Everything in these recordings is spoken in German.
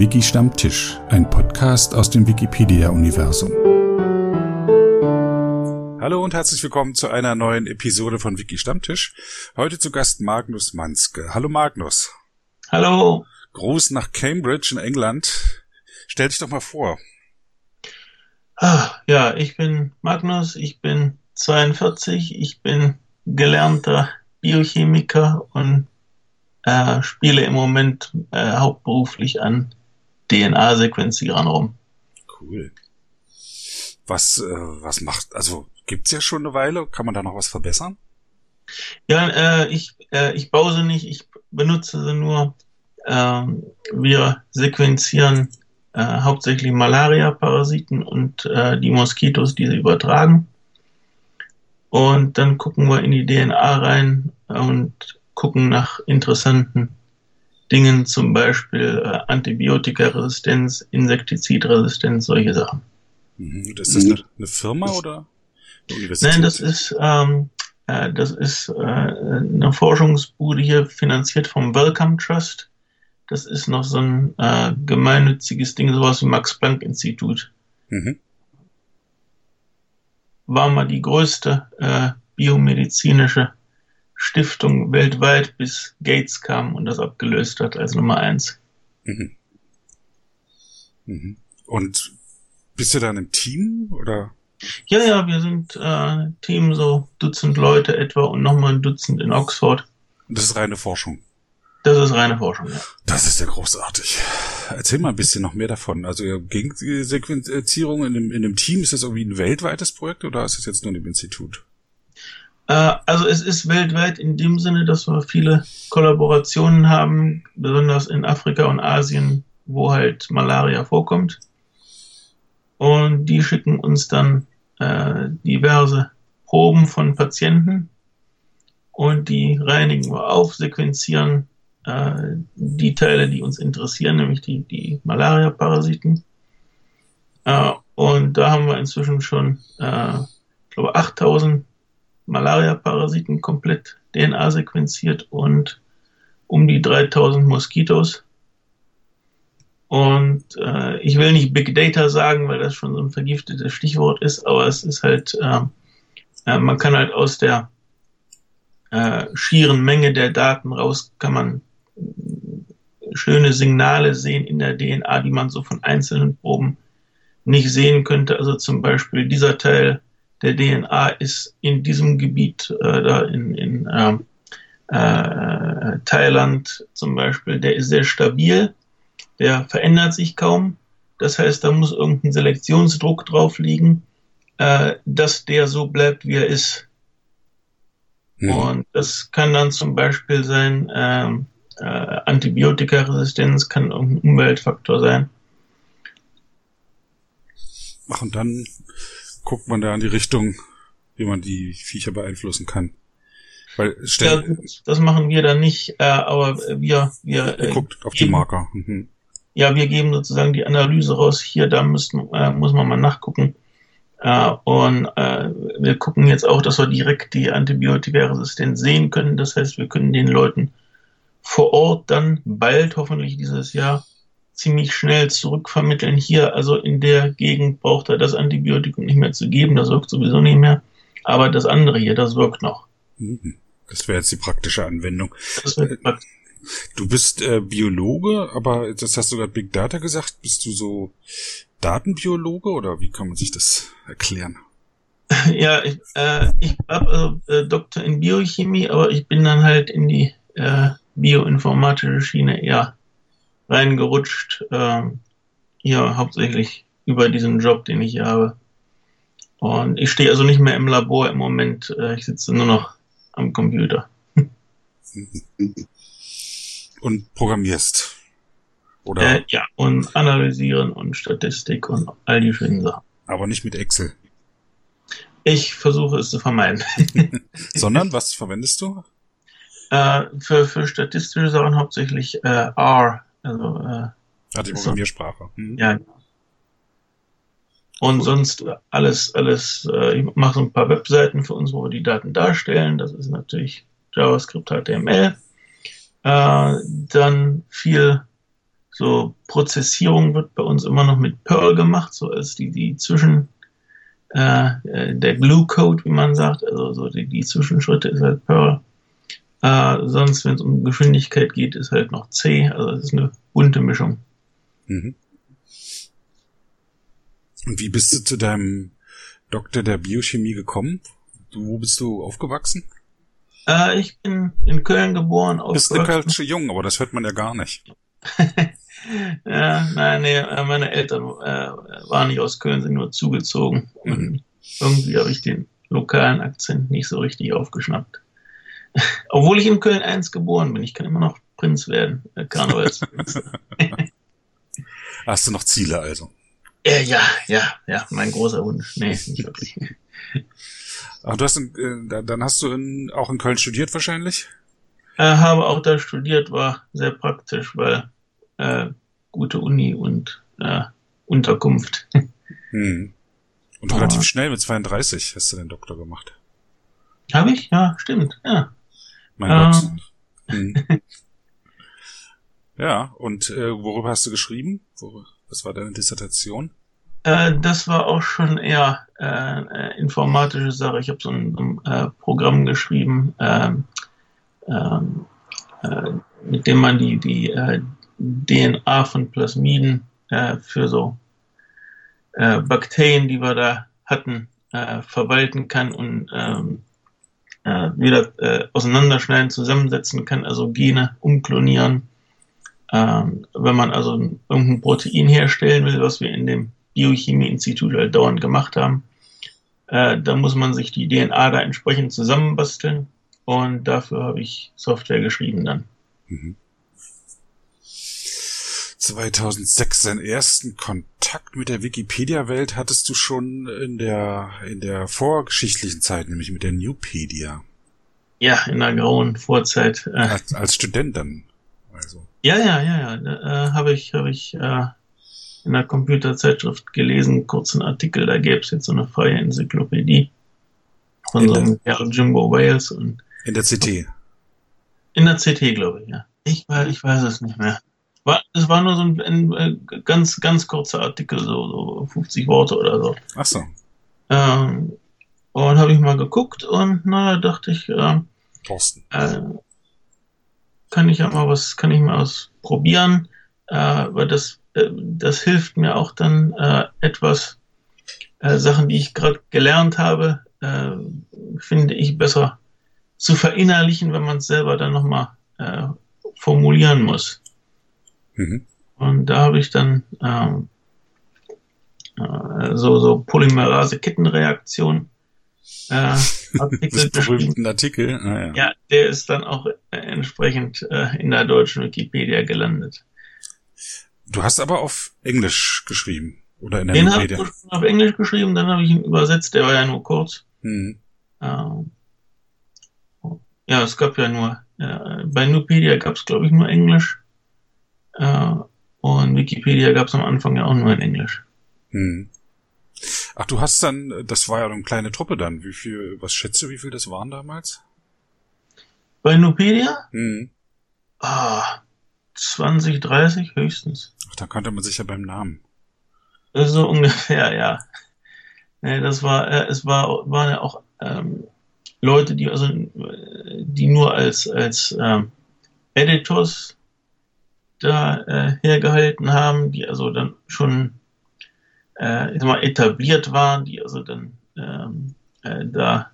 Wiki Stammtisch, ein Podcast aus dem Wikipedia-Universum. Hallo und herzlich willkommen zu einer neuen Episode von Wiki Stammtisch. Heute zu Gast Magnus Manske. Hallo Magnus. Hallo. Gruß nach Cambridge in England. Stell dich doch mal vor. Ah, ja, ich bin Magnus, ich bin 42, ich bin gelernter Biochemiker und äh, spiele im Moment äh, hauptberuflich an DNA-Sequenzierern rum. Cool. Was, äh, was macht, also gibt's ja schon eine Weile, kann man da noch was verbessern? Ja, äh, ich, äh, ich baue sie nicht, ich benutze sie nur. Äh, wir sequenzieren äh, hauptsächlich Malaria-Parasiten und äh, die Moskitos, die sie übertragen. Und dann gucken wir in die DNA rein und gucken nach interessanten Dingen, zum Beispiel äh, Antibiotikaresistenz, Insektizidresistenz, solche Sachen. Mhm. Ist das eine, eine Firma oder eine Universität? Nein, das ist, ähm, äh, das ist äh, eine Forschungsbude hier, finanziert vom Wellcome Trust. Das ist noch so ein äh, gemeinnütziges Ding, sowas wie Max-Planck-Institut. Mhm. War mal die größte äh, biomedizinische Stiftung weltweit, bis Gates kam und das abgelöst hat als Nummer eins. Mhm. Mhm. Und bist du dann im Team oder? Ja, ja, wir sind äh, Team, so Dutzend Leute etwa und nochmal ein Dutzend in Oxford. Das ist reine Forschung. Das ist reine Forschung, ja. Das ist ja großartig. Erzähl mal ein bisschen noch mehr davon. Also Gegensequenzierung in dem, in dem Team, ist das irgendwie ein weltweites Projekt oder ist das jetzt nur in dem Institut? Äh, also es ist weltweit in dem Sinne, dass wir viele Kollaborationen haben, besonders in Afrika und Asien, wo halt Malaria vorkommt. Und die schicken uns dann äh, diverse Proben von Patienten und die reinigen wir auf, sequenzieren äh, die Teile, die uns interessieren, nämlich die, die Malaria-Parasiten. Äh, und da haben wir inzwischen schon, äh, ich glaube, 8000 Malaria-Parasiten komplett DNA sequenziert und um die 3000 Moskitos. Und äh, ich will nicht Big Data sagen, weil das schon so ein vergiftetes Stichwort ist, aber es ist halt, äh, äh, man kann halt aus der äh, schieren Menge der Daten raus, kann man schöne Signale sehen in der DNA, die man so von einzelnen Proben nicht sehen könnte. Also zum Beispiel dieser Teil der DNA ist in diesem Gebiet, äh, da in, in äh, äh, Thailand zum Beispiel, der ist sehr stabil, der verändert sich kaum. Das heißt, da muss irgendein Selektionsdruck drauf liegen, äh, dass der so bleibt, wie er ist. Mhm. Und das kann dann zum Beispiel sein, ähm, äh, Antibiotikaresistenz kann irgendein Umweltfaktor sein. Ach, und dann guckt man da in die Richtung, wie man die Viecher beeinflussen kann. Weil ja, das machen wir dann nicht, äh, aber wir wir äh, guckt auf geben, die Marker. Mhm. Ja, wir geben sozusagen die Analyse raus. Hier, da müssen, äh, muss man mal nachgucken. Äh, und äh, wir gucken jetzt auch, dass wir direkt die Antibiotikaresistenz sehen können. Das heißt, wir können den Leuten vor Ort dann bald, hoffentlich dieses Jahr, ziemlich schnell zurückvermitteln. Hier, also in der Gegend braucht er das Antibiotikum nicht mehr zu geben, das wirkt sowieso nicht mehr. Aber das andere hier, das wirkt noch. Mhm. Das wäre jetzt die praktische Anwendung. Das praktisch. Du bist äh, Biologe, aber das hast du gerade Big Data gesagt. Bist du so Datenbiologe oder wie kann man sich das erklären? Ja, ich, äh, ich habe also, äh, Doktor in Biochemie, aber ich bin dann halt in die äh, bioinformatische Schiene eher reingerutscht. Ähm, ja, hauptsächlich über diesen Job, den ich hier habe. Und ich stehe also nicht mehr im Labor im Moment. Äh, ich sitze nur noch am Computer. Und programmierst. Oder? Äh, ja, und analysieren und Statistik und all die schönen Sachen. Aber nicht mit Excel. Ich versuche es zu vermeiden. Sondern was verwendest du? Äh, für, für statistische Sachen hauptsächlich äh, R, also, äh, ah, die Programmiersprache. Mhm. Ja. Und cool. sonst alles, alles, äh, ich mache so ein paar Webseiten für uns, wo wir die Daten darstellen. Das ist natürlich JavaScript, HTML. Äh, dann viel so Prozessierung wird bei uns immer noch mit Perl gemacht, so als die, die Zwischen, äh, äh der Glue Code, wie man sagt, also so die, die Zwischenschritte ist halt Perl. Äh, sonst, wenn es um Geschwindigkeit geht, ist halt noch C, also es ist eine bunte Mischung. Mhm. Und wie bist du zu deinem Doktor der Biochemie gekommen? Du, wo bist du aufgewachsen? Äh, ich bin in Köln geboren. Bist du Kölsche Jung, aber das hört man ja gar nicht. ja, nein, nee, äh, meine Eltern äh, waren nicht aus Köln, sind nur zugezogen. Mhm. Und irgendwie habe ich den lokalen Akzent nicht so richtig aufgeschnappt. Obwohl ich in Köln 1 geboren bin. Ich kann immer noch Prinz werden. Äh, Karnevalsprinz. Hast du noch Ziele also? Ja, ja, ja, ja, mein großer Wunsch. Nee, nicht wirklich. Ach, du hast in, äh, dann hast du in, auch in Köln studiert wahrscheinlich? Äh, habe auch da studiert, war sehr praktisch, weil äh, gute Uni und äh, Unterkunft. Hm. Und oh. relativ schnell mit 32 hast du den Doktor gemacht. Habe ich? Ja, stimmt. Ja. Mein ähm. Gott. Hm. ja, und äh, worüber hast du geschrieben? Worüber? Was war deine Dissertation? Äh, das war auch schon eher äh, äh informatische Sache. Ich habe so ein, ein äh, Programm geschrieben, ähm, ähm, äh, mit dem man die, die DNA von Plasmiden für so Bakterien, die wir da hatten, verwalten kann und ähm, wieder auseinanderschneiden, zusammensetzen kann, also Gene umklonieren ähm, wenn man also irgendein Protein herstellen will, was wir in dem Biochemie-Institut halt dauernd gemacht haben, äh, dann muss man sich die DNA da entsprechend zusammenbasteln und dafür habe ich Software geschrieben dann. Mhm. 2006 seinen ersten Kontakt mit der Wikipedia-Welt hattest du schon in der in der vorgeschichtlichen Zeit, nämlich mit der Newpedia. Ja, in der grauen Vorzeit. Äh, als, als Student dann. Also. Ja, ja, ja, ja. Äh, habe ich, habe ich äh, in der Computerzeitschrift gelesen, kurzen Artikel, da gäbe es jetzt so eine freie Enzyklopädie von in so einem Kerl Jimbo Wales und in der CT. In der CT, glaube ich, ja. Ich, ich weiß es nicht mehr. War, es war nur so ein, ein, ein äh, ganz, ganz kurzer Artikel, so, so 50 Worte oder so. Ach so. Ähm, und habe ich mal geguckt und naja, dachte ich, äh, Thorsten. Äh, kann ich ja mal was, kann ich mal ausprobieren, äh, weil das, äh, das hilft mir auch dann äh, etwas, äh, Sachen, die ich gerade gelernt habe, finde ich besser zu verinnerlichen, wenn man es selber dann nochmal formulieren muss. Mhm. Und da habe ich dann ähm, äh, so, so Polymerase-Kettenreaktion äh, Artikel geschrieben. Artikel. Ah, ja. ja, der ist dann auch äh, entsprechend äh, in der deutschen Wikipedia gelandet. Du hast aber auf Englisch geschrieben oder in der Den Wikipedia. Den habe ich auf Englisch geschrieben, dann habe ich ihn übersetzt. Der war ja nur kurz. Hm. Ähm, ja, es gab ja nur äh, bei Nupedia gab es glaube ich nur Englisch äh, und Wikipedia gab es am Anfang ja auch nur in Englisch. Hm. Ach, du hast dann, das war ja eine kleine Truppe dann. Wie viel, was schätze, wie viel das waren damals? Bei Nupedia? Hm. Ah, 20, 30 höchstens. Ach, da kannte man sich ja beim Namen. So ungefähr, ja. Nee, das war, äh, es war, waren ja auch ähm, Leute, die also, die nur als als ähm, Editors da äh, hergehalten haben, die also dann schon äh, ich sag mal, etabliert waren, die also dann ähm, äh, da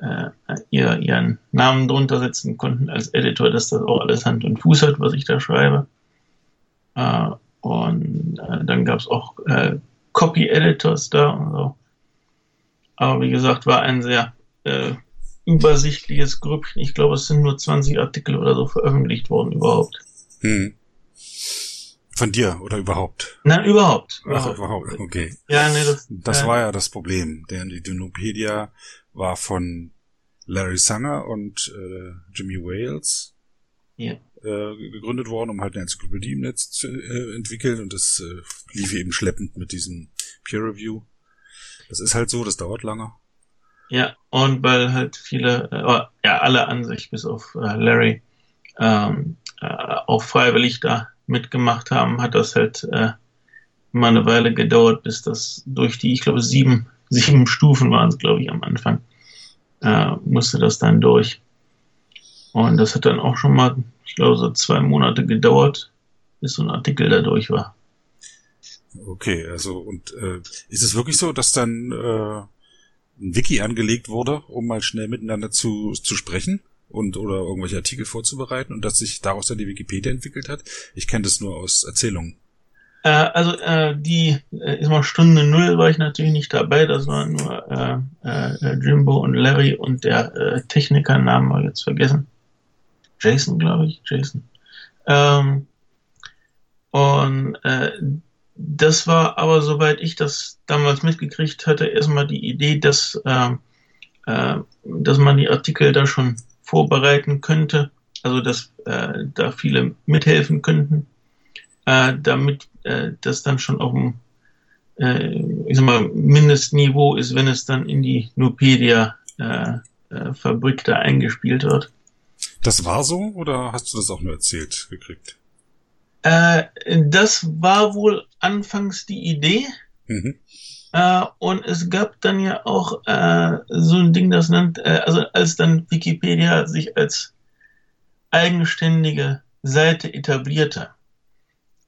äh, ihr, ihren Namen drunter setzen konnten als Editor, dass das auch alles Hand und Fuß hat, was ich da schreibe. Äh, und äh, dann gab es auch äh, Copy-Editors da und so. Aber wie gesagt, war ein sehr äh, übersichtliches Grüppchen. Ich glaube, es sind nur 20 Artikel oder so veröffentlicht worden überhaupt. Hm. Von dir oder überhaupt? Nein, überhaupt. Ach, überhaupt, okay. Ja, nee, das, das äh, war ja das Problem. Denn die Dinopedia war von Larry Sanger und äh, Jimmy Wales ja. äh, gegründet worden, um halt eine Enzyklopädie im Netz zu äh, entwickeln und das äh, lief eben schleppend mit diesem Peer Review. Das ist halt so, das dauert lange. Ja, und weil halt viele, äh, ja, alle an sich, bis auf äh, Larry, ähm, äh, auch freiwillig da mitgemacht haben, hat das halt äh, immer eine Weile gedauert, bis das durch die, ich glaube, sieben, sieben Stufen waren es, glaube ich, am Anfang, äh, musste das dann durch. Und das hat dann auch schon mal, ich glaube, so zwei Monate gedauert, bis so ein Artikel da durch war. Okay, also und äh, ist es wirklich so, dass dann äh, ein Wiki angelegt wurde, um mal schnell miteinander zu, zu sprechen und oder irgendwelche Artikel vorzubereiten und dass sich daraus dann die Wikipedia entwickelt hat? Ich kenne das nur aus Erzählungen. Äh, also äh, die äh, ist mal Stunde null war ich natürlich nicht dabei. Das waren nur äh, äh, Jimbo und Larry und der äh, Techniker Namen wir jetzt vergessen. Jason, glaube ich, Jason. Ähm, und äh, das war aber, soweit ich das damals mitgekriegt hatte, erstmal die Idee, dass, äh, äh, dass man die Artikel da schon vorbereiten könnte, also dass äh, da viele mithelfen könnten, äh, damit äh, das dann schon auf dem äh, ich sag mal, Mindestniveau ist, wenn es dann in die Nupedia-Fabrik äh, äh, da eingespielt wird. Das war so oder hast du das auch nur erzählt gekriegt? Das war wohl anfangs die Idee. Mhm. Äh, und es gab dann ja auch äh, so ein Ding, das nennt, äh, also als dann Wikipedia sich als eigenständige Seite etablierte,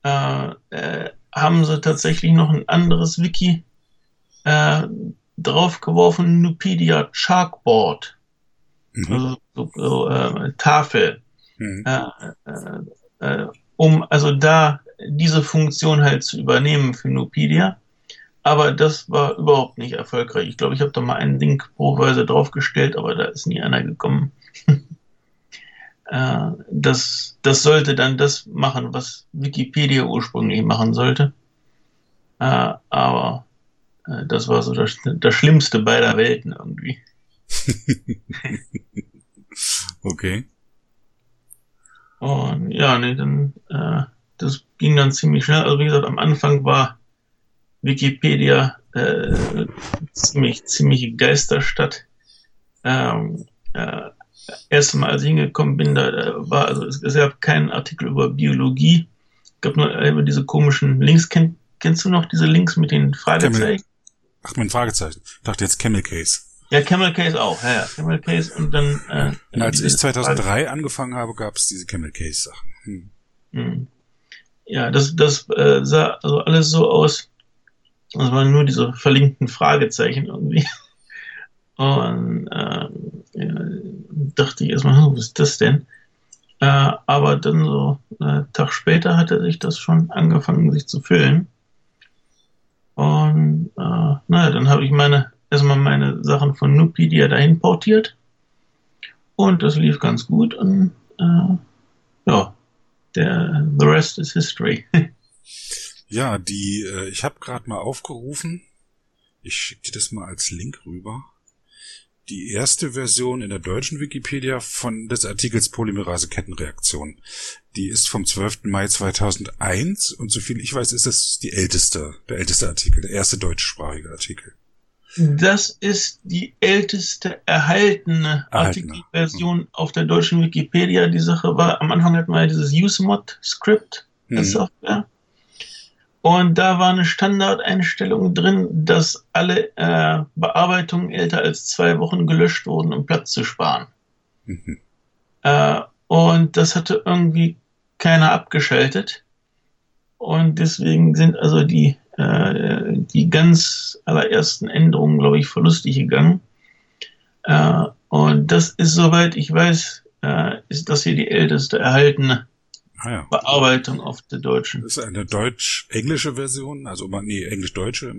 äh, äh, haben sie tatsächlich noch ein anderes Wiki äh, draufgeworfen, Nupedia Chalkboard. Mhm. Also so, so Tafel. Mhm. Um also da diese Funktion halt zu übernehmen für Nupedia. Aber das war überhaupt nicht erfolgreich. Ich glaube, ich habe da mal einen Link proweise draufgestellt, aber da ist nie einer gekommen. äh, das, das sollte dann das machen, was Wikipedia ursprünglich machen sollte. Äh, aber äh, das war so das, das Schlimmste beider Welten irgendwie. okay. Und ja, nee, dann, das ging dann ziemlich schnell. Also wie gesagt, am Anfang war Wikipedia äh, ziemlich, ziemlich Geisterstadt. Ähm, äh, erst mal, als ich hingekommen bin, da, war, also es, es, gab keinen Artikel über Biologie. Es gab nur über diese komischen Links. Kenn, kennst du noch diese Links mit den Fragezeichen? Ach, mein Fragezeichen. Ich dachte jetzt Camel Case. Ja, Camel Case auch, ja, ja. Camel Case und dann. Äh, und als ich 2003 Frage. angefangen habe, gab es diese Camel Case Sachen. Hm. Hm. Ja, das, das äh, sah also alles so aus. Das waren nur diese verlinkten Fragezeichen irgendwie. Und äh, ja, dachte ich erstmal, hm, was ist das denn? Äh, aber dann so einen äh, Tag später hatte sich das schon angefangen, sich zu füllen. Und äh, naja, dann habe ich meine erstmal meine Sachen von Nupedia dahin portiert. Und das lief ganz gut. Und äh, ja, der The Rest is History. ja, die, äh, ich habe gerade mal aufgerufen. Ich schicke dir das mal als Link rüber. Die erste Version in der deutschen Wikipedia von des Artikels Polymerase-Kettenreaktion. Die ist vom 12. Mai 2001 und soviel ich weiß, ist das die älteste, der älteste Artikel, der erste deutschsprachige Artikel. Das ist die älteste erhaltene Artikelversion hm. auf der deutschen Wikipedia. Die Sache war, am Anfang hatten wir ja dieses UseMod-Script, hm. Software. Und da war eine Standardeinstellung drin, dass alle äh, Bearbeitungen älter als zwei Wochen gelöscht wurden, um Platz zu sparen. Mhm. Äh, und das hatte irgendwie keiner abgeschaltet. Und deswegen sind also die äh, die ganz allerersten Änderungen, glaube ich, verlustig gegangen. Äh, und das ist, soweit ich weiß, äh, ist das hier die älteste erhaltene ah, ja. Bearbeitung auf der deutschen. Das ist eine deutsch-englische Version, also nee, englisch-deutsche,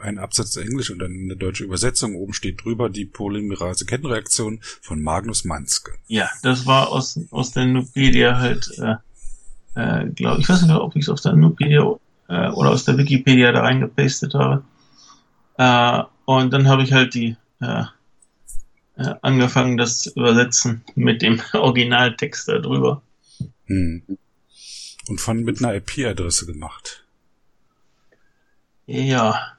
ein Absatz Englisch und dann eine deutsche Übersetzung. Oben steht drüber die Polymerase-Kettenreaktion von Magnus Manske. Ja, das war aus, aus der Nupedia halt, äh, äh, glaube ich, weiß nicht, ob ich es aus der Nupedia äh, oder aus der Wikipedia da reingepastet habe. Äh, und dann habe ich halt die äh, äh, angefangen, das zu übersetzen mit dem Originaltext da drüber. Hm. Und von mit einer IP-Adresse gemacht. Ja.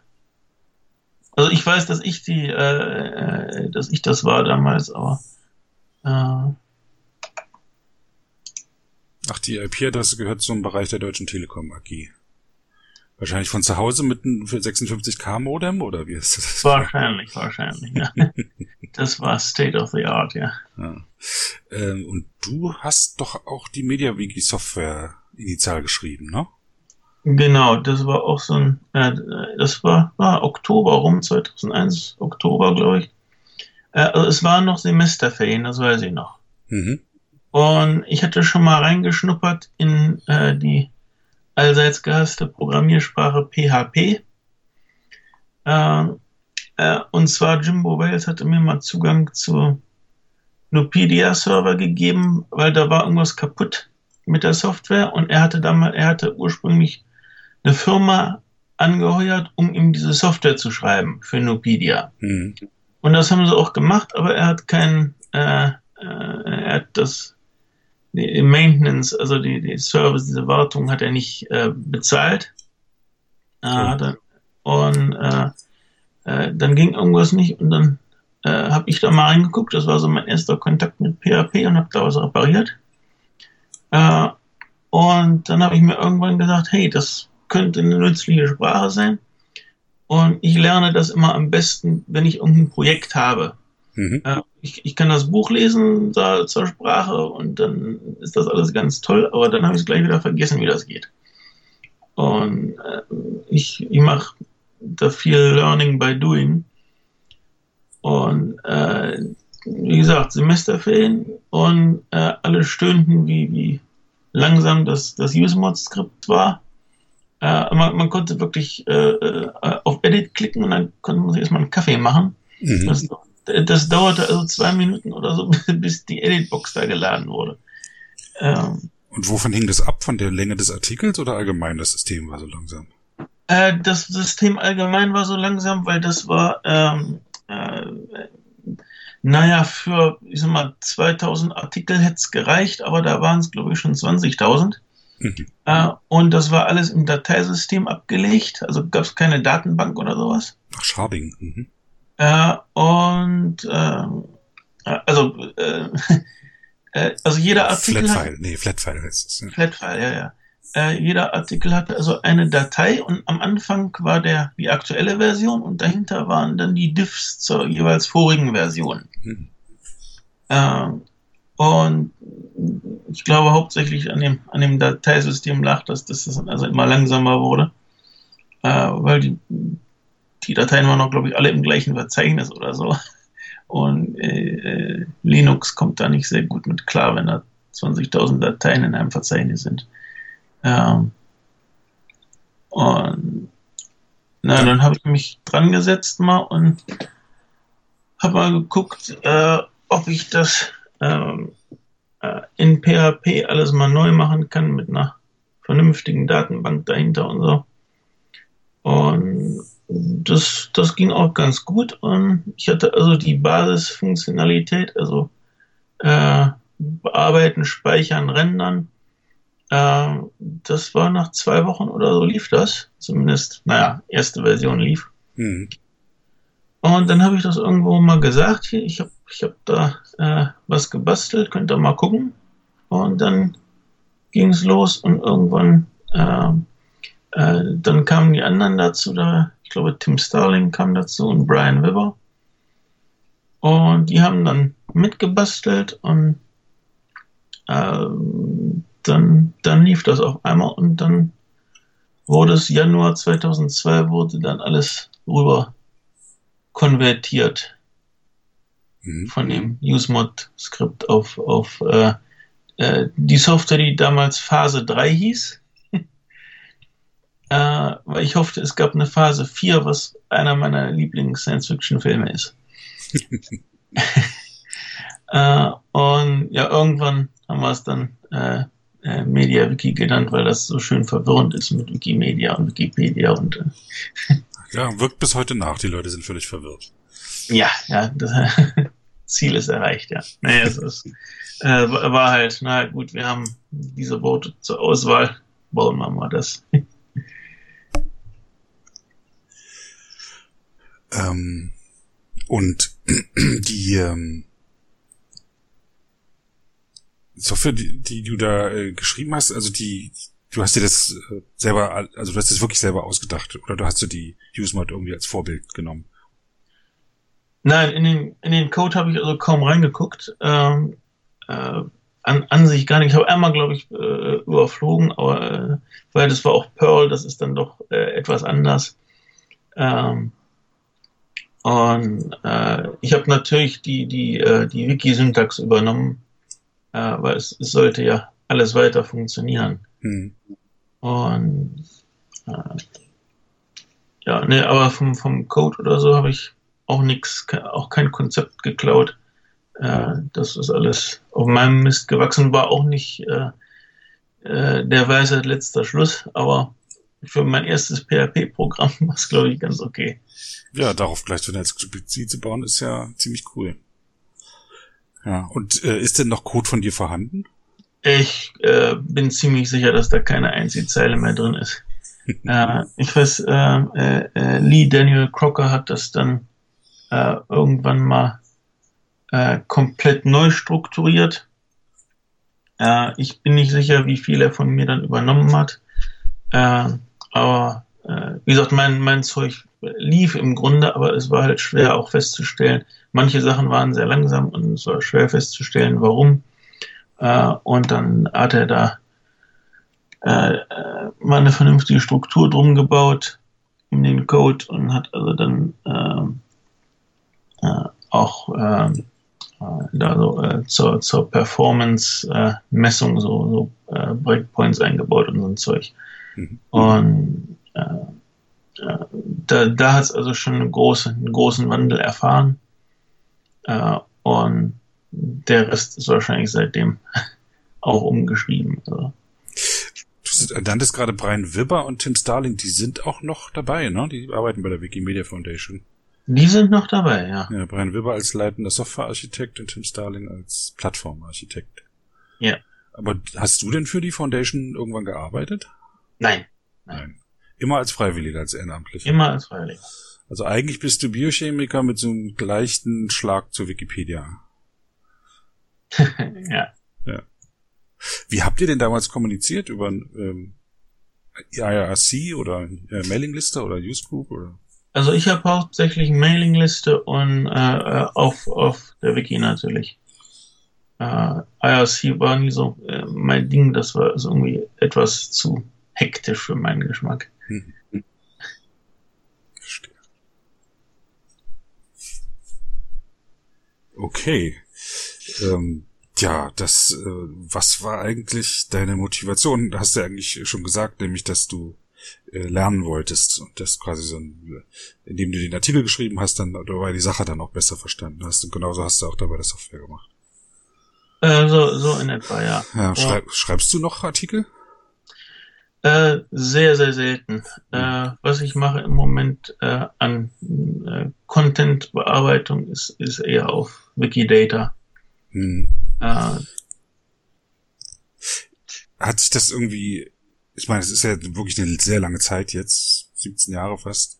Also ich weiß, dass ich die, äh, äh dass ich das war damals, aber äh, Ach, die IP-Adresse gehört zum Bereich der Deutschen Telekom AG. Wahrscheinlich von zu Hause mit einem 56k Modem oder wie ist das? Wahrscheinlich, wahrscheinlich, ja. das war State of the Art, ja. ja. Ähm, und du hast doch auch die MediaWiki Software initial geschrieben, ne? Genau, das war auch so ein, äh, das war, war Oktober rum, 2001, Oktober, glaube ich. Äh, also es waren noch Semesterferien, das weiß ich noch. Mhm. Und ich hatte schon mal reingeschnuppert in äh, die allseits gehasste Programmiersprache PHP. Äh, äh, und zwar Jimbo Wales hatte mir mal Zugang zu Nupedia-Server gegeben, weil da war irgendwas kaputt mit der Software und er hatte damals, er hatte ursprünglich eine Firma angeheuert, um ihm diese Software zu schreiben für Nupedia. Mhm. Und das haben sie auch gemacht, aber er hat kein, äh, äh, er hat das die Maintenance, also die, die Service, diese Wartung hat er nicht äh, bezahlt. Äh, dann, und äh, äh, dann ging irgendwas nicht und dann äh, habe ich da mal reingeguckt. Das war so mein erster Kontakt mit PHP und habe da was repariert. Äh, und dann habe ich mir irgendwann gesagt, hey, das könnte eine nützliche Sprache sein. Und ich lerne das immer am besten, wenn ich irgendein Projekt habe. Mhm. Ich, ich kann das Buch lesen da, zur Sprache und dann ist das alles ganz toll, aber dann habe ich es gleich wieder vergessen, wie das geht. Und äh, ich, ich mache da viel Learning by Doing. Und äh, wie gesagt, Semesterferien und äh, alle stöhnten, wie, wie langsam das, das UseMod-Skript war. Äh, man, man, konnte wirklich äh, äh, auf Edit klicken und dann konnte man sich erstmal einen Kaffee machen. Mhm. Das, das dauerte also zwei Minuten oder so, bis die Editbox da geladen wurde. Ähm, Und wovon hing das ab? Von der Länge des Artikels oder allgemein das System war so langsam? Äh, das System allgemein war so langsam, weil das war, ähm, äh, naja, für, ich sag mal, 2000 Artikel hätte es gereicht, aber da waren es, glaube ich, schon 20.000. Mhm. Äh, und das war alles im Dateisystem abgelegt, also gab es keine Datenbank oder sowas. Ach, Scharding. Mhm. Äh, und äh, also äh, äh, also jeder Artikel Flatfile, hat, nee, Flatfile heißt es. Ja. Flatfile, ja, ja. Äh, jeder Artikel hatte also eine Datei und am Anfang war der die aktuelle Version und dahinter waren dann die Diffs zur jeweils vorigen Version. Mhm. Äh, und ich glaube hauptsächlich an dem, an dem Dateisystem lag, dass das also immer langsamer wurde, äh, weil die die Dateien waren auch, glaube ich, alle im gleichen Verzeichnis oder so. Und äh, äh Linux kommt da nicht sehr gut mit klar, wenn da 20.000 Dateien in einem Verzeichnis sind. Ähm, und na, dann habe ich mich dran gesetzt mal und habe mal geguckt, äh, ob ich das ähm, äh, in PHP alles mal neu machen kann mit einer vernünftigen Datenbank dahinter und so. Und das, das ging auch ganz gut und ich hatte also die Basisfunktionalität, also äh, bearbeiten, speichern, rendern. Äh, das war nach zwei Wochen oder so lief das. Zumindest, naja, erste Version lief. Mhm. Und dann habe ich das irgendwo mal gesagt, hier, ich habe ich hab da äh, was gebastelt, könnt ihr mal gucken. Und dann ging es los und irgendwann äh, äh, dann kamen die anderen dazu, da, ich glaube Tim Starling kam dazu und Brian Weber. Und die haben dann mitgebastelt und äh, dann, dann lief das auf einmal und dann wurde es Januar 2002 wurde dann alles rüber konvertiert mhm. von dem UseMod-Skript auf, auf äh, äh, die Software, die damals Phase 3 hieß äh, weil ich hoffte, es gab eine Phase 4, was einer meiner Lieblings-Science-Fiction-Filme ist. äh, und ja, irgendwann haben wir es dann äh, äh, MediaWiki genannt, weil das so schön verwirrend ist mit Wikimedia und Wikipedia und äh, ja, wirkt bis heute nach. Die Leute sind völlig verwirrt. Ja, ja, das Ziel ist erreicht, ja. Naja, es ist, äh, war halt, na gut, wir haben diese Worte zur Auswahl, bauen wir mal das. Ähm, und die, ähm, Software, die, die du da äh, geschrieben hast, also die, du hast dir das äh, selber, also du hast es wirklich selber ausgedacht oder du hast du die UseMod irgendwie als Vorbild genommen? Nein, in den, in den Code habe ich also kaum reingeguckt. Ähm, äh, an, an sich gar nicht. Ich habe einmal, glaube ich, äh, überflogen, aber äh, weil das war auch Perl, das ist dann doch äh, etwas anders. Ähm, und äh, ich habe natürlich die, die, äh, die Wiki-Syntax übernommen, äh, weil es, es sollte ja alles weiter funktionieren. Hm. Und äh, ja, ne, aber vom, vom Code oder so habe ich auch nichts, auch kein Konzept geklaut. Äh, das ist alles auf meinem Mist gewachsen, war auch nicht äh, äh, der Weisheit letzter Schluss, aber für mein erstes PHP-Programm war es, glaube ich, ganz okay. Ja, darauf gleich so eine zu bauen, ist ja ziemlich cool. Ja, und äh, ist denn noch Code von dir vorhanden? Ich äh, bin ziemlich sicher, dass da keine einzige Zeile mehr drin ist. äh, ich weiß, äh, äh, äh, Lee Daniel Crocker hat das dann äh, irgendwann mal äh, komplett neu strukturiert. Äh, ich bin nicht sicher, wie viel er von mir dann übernommen hat. Äh, aber äh, wie gesagt, mein, mein Zeug lief im Grunde, aber es war halt schwer auch festzustellen. Manche Sachen waren sehr langsam und es war schwer festzustellen, warum. Äh, und dann hat er da äh, äh mal eine vernünftige Struktur drum gebaut in den Code und hat also dann äh, äh, auch äh, da so äh, zur, zur Performance-Messung so, so äh, Breakpoints eingebaut und so ein Zeug. Mhm. Und äh, äh, da, da hat es also schon eine große, einen großen Wandel erfahren. Äh, und der Rest ist wahrscheinlich seitdem auch umgeschrieben. Also. Du nanntest gerade Brian Wibber und Tim Starling, die sind auch noch dabei, ne? Die arbeiten bei der Wikimedia Foundation. Die sind noch dabei, ja. Ja, Brian Wibber als leitender Softwarearchitekt und Tim Starling als Plattformarchitekt. Ja. Aber hast du denn für die Foundation irgendwann gearbeitet? Nein. Nein. Nein. Immer als Freiwilliger, als Ehrenamtlicher. Immer als Freiwilliger. Also eigentlich bist du Biochemiker mit so einem leichten Schlag zur Wikipedia. ja. Ja. Wie habt ihr denn damals kommuniziert? Über ähm, IRC oder äh, Mailingliste oder Newsgroup oder? Also ich habe hauptsächlich Mailingliste und äh, äh, auf, auf der Wiki natürlich. Äh, IRC war nie so äh, mein Ding, das war also irgendwie etwas zu hektisch für meinen Geschmack. Hm. Verstehe. Okay. Ähm, ja, das, äh, was war eigentlich deine Motivation? Hast du ja eigentlich schon gesagt, nämlich, dass du äh, lernen wolltest und das quasi so, ein, indem du den Artikel geschrieben hast, dann dabei die Sache dann auch besser verstanden hast und genauso hast du auch dabei das Software gemacht. Äh, so, so in etwa, ja. ja schreib, Schreibst du noch Artikel? Äh, sehr, sehr selten. Äh, was ich mache im Moment äh, an äh, Content-Bearbeitung ist, ist eher auf Wikidata. Hm. Äh, Hat sich das irgendwie, ich meine, es ist ja wirklich eine sehr lange Zeit jetzt, 17 Jahre fast.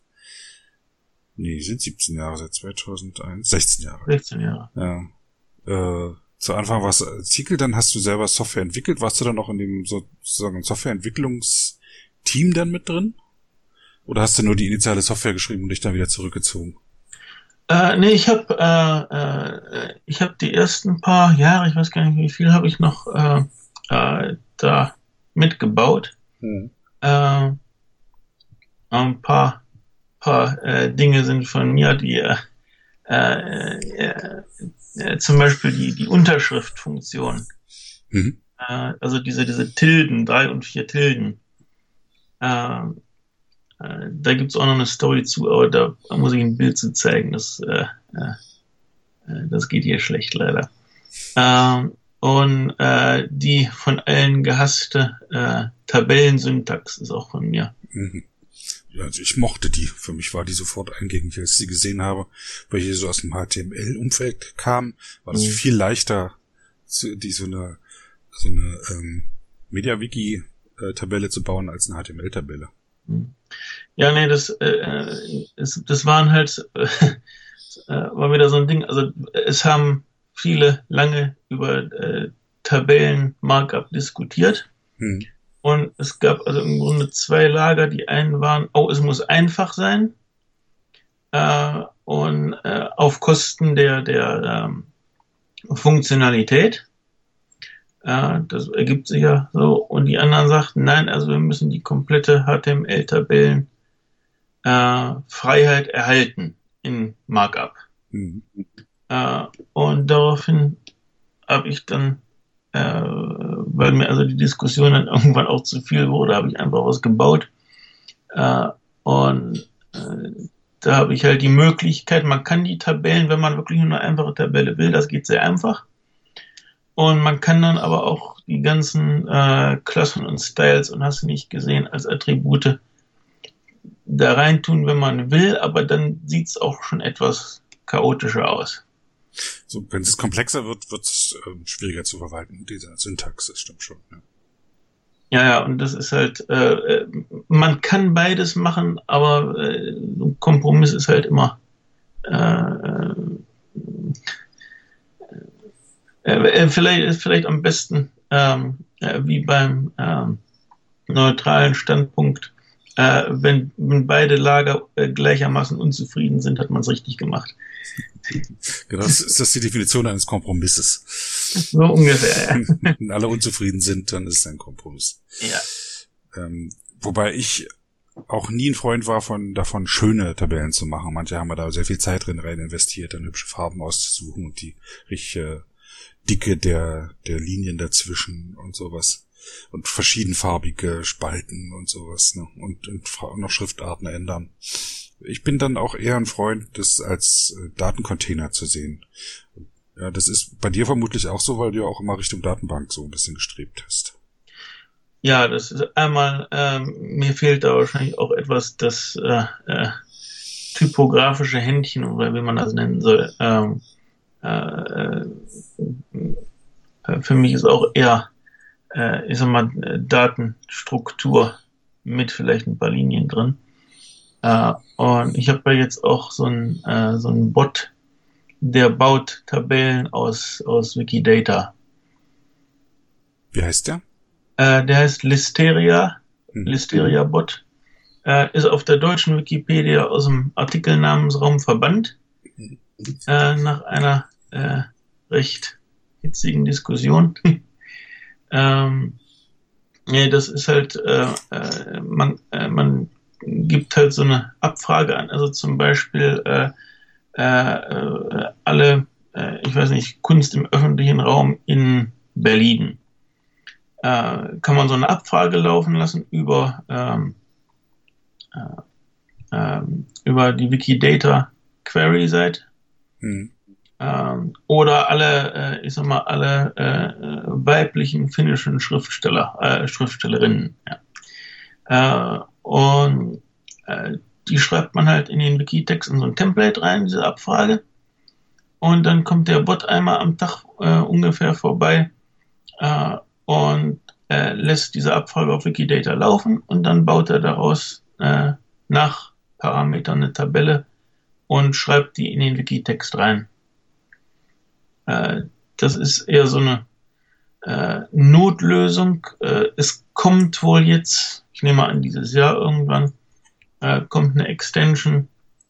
Nee, sind 17 Jahre seit 2001, 16 Jahre. 16 Jahre. Ja. Äh, zu Anfang war es Artikel, dann hast du selber Software entwickelt. Warst du dann auch in dem sozusagen Softwareentwicklungsteam dann mit drin? Oder hast du nur die initiale Software geschrieben und dich dann wieder zurückgezogen? Äh, nee, ich habe äh, äh, ich habe die ersten paar Jahre, ich weiß gar nicht, wie viel habe ich noch äh, äh, da mitgebaut. Hm. Äh, ein paar paar äh, Dinge sind von mir, die äh, äh, äh zum Beispiel die, die Unterschriftfunktion. Mhm. Äh, also diese, diese Tilden, drei und vier Tilden. Äh, äh da gibt's auch noch eine Story zu, aber da muss ich ein Bild zu zeigen. Das, äh, äh, das geht hier schlecht leider. Ähm, und die von allen gehasste Tabellensyntax ist auch von mir. Mhm also ich mochte die. Für mich war die sofort eingängig, als ich sie gesehen habe, weil ich so aus dem HTML-Umfeld kam, war das mhm. viel leichter, die so eine, so eine ähm, MediaWiki-Tabelle zu bauen als eine HTML-Tabelle. Mhm. Ja, nee, das, äh, es, das waren halt, äh, war wieder so ein Ding. Also es haben viele lange über äh, Tabellen-Markup diskutiert. Hm. Und es gab also im Grunde zwei Lager. Die einen waren, oh, es muss einfach sein. Äh, und äh, auf Kosten der, der ähm, Funktionalität. Äh, das ergibt sich ja so. Und die anderen sagten, nein, also wir müssen die komplette HTML-Tabellen äh, Freiheit erhalten in Markup. Mhm. Äh, und daraufhin habe ich dann, äh, weil mir also die Diskussion dann irgendwann auch zu viel wurde, habe ich einfach was gebaut. Äh, und äh, da habe ich halt die Möglichkeit, man kann die Tabellen, wenn man wirklich nur eine einfache Tabelle will, das geht sehr einfach. Und man kann dann aber auch die ganzen äh, Klassen und Styles und hast du nicht gesehen als Attribute da reintun, wenn man will, aber dann sieht's auch schon etwas chaotischer aus. So, wenn es komplexer wird, wird es äh, schwieriger zu verwalten, diese Syntax, das stimmt schon. Ja. Ja, ja, und das ist halt, äh, äh man kann beides machen, aber äh, ein Kompromiss ist halt immer äh, äh, äh, vielleicht ist vielleicht am besten ähm, äh, wie beim ähm, neutralen Standpunkt wenn, wenn beide Lager gleichermaßen unzufrieden sind, hat man es richtig gemacht. Genau, das ist das die Definition eines Kompromisses. So ungefähr, ja. Wenn alle unzufrieden sind, dann ist es ein Kompromiss. Ja. Ähm, wobei ich auch nie ein Freund war von davon, schöne Tabellen zu machen. Manche haben da sehr viel Zeit drin rein investiert, dann hübsche Farben auszusuchen und die richtige Dicke der, der Linien dazwischen und sowas und verschiedenfarbige Spalten und sowas, ne? Und, und noch Schriftarten ändern. Ich bin dann auch eher ein Freund, das als äh, Datencontainer zu sehen. Ja, das ist bei dir vermutlich auch so, weil du ja auch immer Richtung Datenbank so ein bisschen gestrebt hast. Ja, das ist einmal, ähm, mir fehlt da wahrscheinlich auch etwas das äh, äh, typografische Händchen oder wie man das nennen soll. Ähm, äh, äh, für mich ist auch eher äh, ich sag mal, Datenstruktur mit vielleicht ein paar Linien drin. Äh, und ich habe ja jetzt auch so einen äh, so einen Bot, der baut Tabellen aus, aus Wikidata. Wie heißt der? Äh, der heißt Listeria, hm. Listeria Bot. Äh, ist auf der deutschen Wikipedia aus dem Artikelnamensraum verbannt. Äh, nach einer äh, recht hitzigen Diskussion. Ähm, ja, das ist halt, äh, äh, man, äh, man gibt halt so eine Abfrage an, also zum Beispiel äh, äh, alle, äh, ich weiß nicht, Kunst im öffentlichen Raum in Berlin. Äh, kann man so eine Abfrage laufen lassen über, ähm, äh, äh, über die Wikidata Query Seite. Hm ähm, oder alle, äh, ich sag mal, alle äh, weiblichen finnischen Schriftsteller, äh, Schriftstellerinnen. Ja. Und äh, die schreibt man halt in den Wikitext in so ein Template rein, diese Abfrage. Und dann kommt der Bot einmal am Tag äh, ungefähr vorbei äh, und äh, lässt diese Abfrage auf Wikidata laufen und dann baut er daraus äh, nach Parametern eine Tabelle und schreibt die in den Wikitext rein. Äh, das ist eher so eine äh, Notlösung. Äh, es kommt wohl jetzt, ich nehme an, dieses Jahr irgendwann, äh, kommt eine Extension,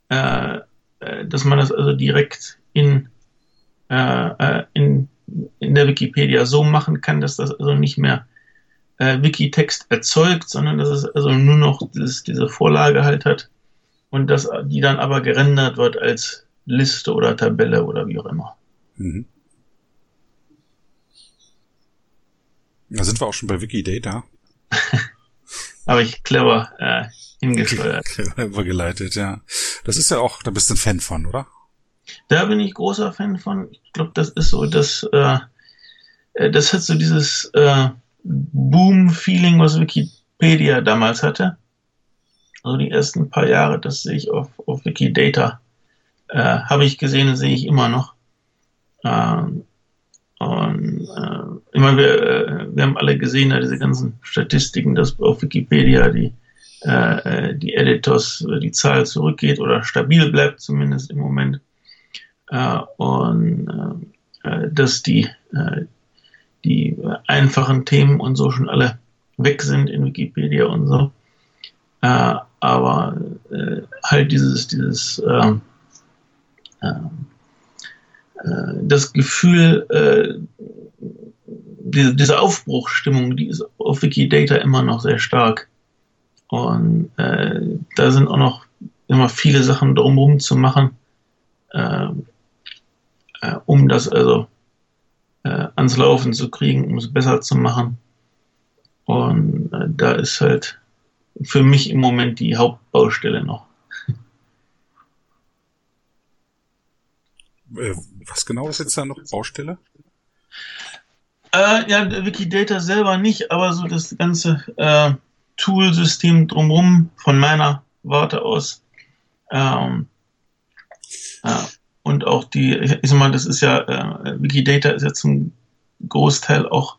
äh, äh, dass man das also direkt in, in, in der Wikipedia so machen kann, dass das also nicht mehr Wikitext erzeugt, sondern dass es also nur noch dieses, diese Vorlage halt hat und dass die dann aber gerendert wird als Liste oder Tabelle oder wie auch immer. Mhm. Da sind wir auch schon bei Wikidata. Aber ich clever äh, hingesteuert. Clever übergeleitet, ja. Das ist ja auch, da bist du ein Fan von, oder? Da bin ich großer Fan von. Ich glaube, das ist so das, äh, äh, das hat so dieses äh, Boom-Feeling, was Wikipedia damals hatte. Also die ersten paar Jahre, das sehe ich auf, auf Wikidata. Äh, Habe ich gesehen, sehe ich immer noch. Ähm, und äh, ich meine, wir, äh, wir haben alle gesehen, ja, diese ganzen Statistiken, dass auf Wikipedia die, äh, die Editors, äh, die Zahl zurückgeht oder stabil bleibt, zumindest im Moment. Äh, und äh, dass die, äh, die einfachen Themen und so schon alle weg sind in Wikipedia und so. Äh, aber äh, halt dieses, dieses äh, äh, äh das Gefühl, äh, diese, diese Aufbruchstimmung, die ist auf Wikidata immer noch sehr stark. Und äh, da sind auch noch immer viele Sachen drumherum zu machen, äh, äh, um das also äh, ans Laufen zu kriegen, um es besser zu machen. Und äh, da ist halt für mich im Moment die Hauptbaustelle noch. Was genau ist jetzt da noch Baustelle? Äh, ja, Wikidata selber nicht, aber so das ganze äh, Toolsystem drumherum von meiner Warte aus. Ähm, äh, und auch die, ich sag mal, das ist ja, äh, Wikidata ist ja zum Großteil auch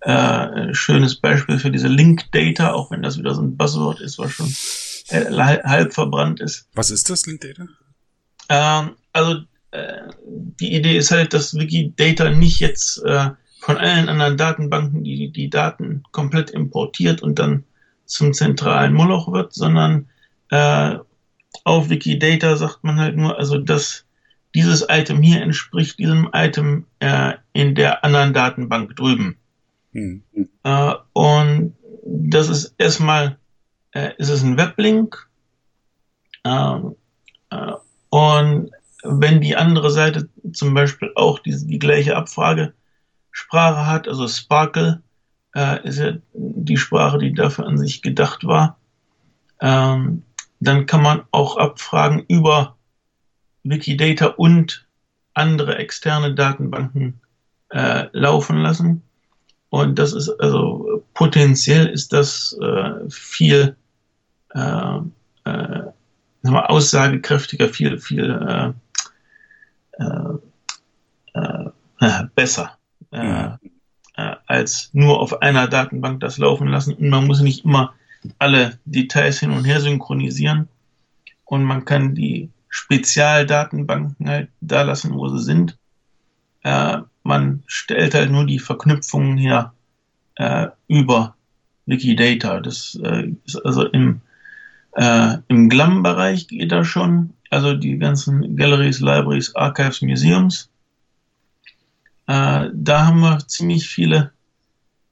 äh, ein schönes Beispiel für diese Link-Data, auch wenn das wieder so ein Buzzword ist, was schon äh, halb verbrannt ist. Was ist das, Link-Data? Ähm, also die Idee ist halt, dass Wikidata nicht jetzt äh, von allen anderen Datenbanken die, die Daten komplett importiert und dann zum zentralen Moloch wird, sondern äh, auf Wikidata sagt man halt nur, also dass dieses Item hier entspricht diesem Item äh, in der anderen Datenbank drüben. Mhm. Äh, und das ist erstmal, äh, ist es ein Weblink. Ähm, äh, und wenn die andere Seite zum Beispiel auch die, die gleiche Abfrage Sprache hat, also Sparkle äh, ist ja die Sprache, die dafür an sich gedacht war. Ähm, dann kann man auch Abfragen über Wikidata und andere externe Datenbanken äh, laufen lassen. Und das ist also potenziell ist das äh, viel äh, äh, aussagekräftiger, viel, viel äh, besser äh, äh, als nur auf einer Datenbank das laufen lassen. Und man muss nicht immer alle Details hin und her synchronisieren. Und man kann die Spezialdatenbanken halt da lassen, wo sie sind. Äh, man stellt halt nur die Verknüpfungen her äh, über Wikidata. Das äh, ist also im, äh, im GLAM-Bereich geht da schon. Also die ganzen Galleries, Libraries, Archives, Museums. Äh, da haben wir ziemlich viele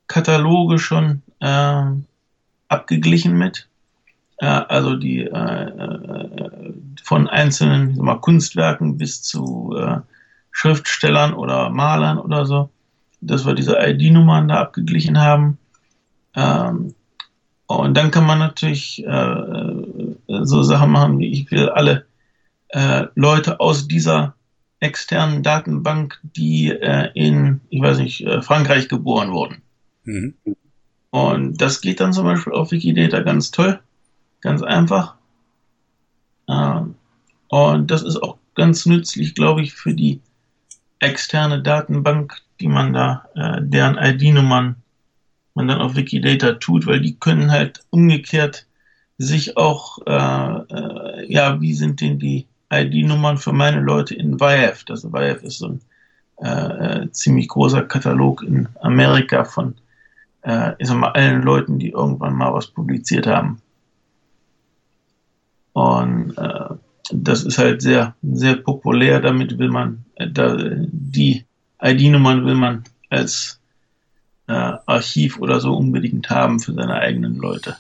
Kataloge schon äh, abgeglichen mit. Äh, also die äh, äh, von einzelnen mal, Kunstwerken bis zu äh, Schriftstellern oder Malern oder so, dass wir diese ID-Nummern da abgeglichen haben. Ähm, und dann kann man natürlich so Sachen machen, wie ich will alle Leute aus dieser externen Datenbank, die äh, in, ich weiß nicht, äh, Frankreich geboren wurden. Mhm. Und das geht dann zum Beispiel auf Wikidata ganz toll, ganz einfach. Ähm, und das ist auch ganz nützlich, glaube ich, für die externe Datenbank, die man da, äh, deren ID-Nummern man dann auf Wikidata tut, weil die können halt umgekehrt sich auch, äh, äh, ja, wie sind denn die ID-Nummern für meine Leute in YF. Das YF ist so ein äh, äh, ziemlich großer Katalog in Amerika von äh, ich sag mal, allen Leuten, die irgendwann mal was publiziert haben. Und äh, das ist halt sehr, sehr populär. Damit will man, äh, da, die ID-Nummern will man als äh, Archiv oder so unbedingt haben für seine eigenen Leute.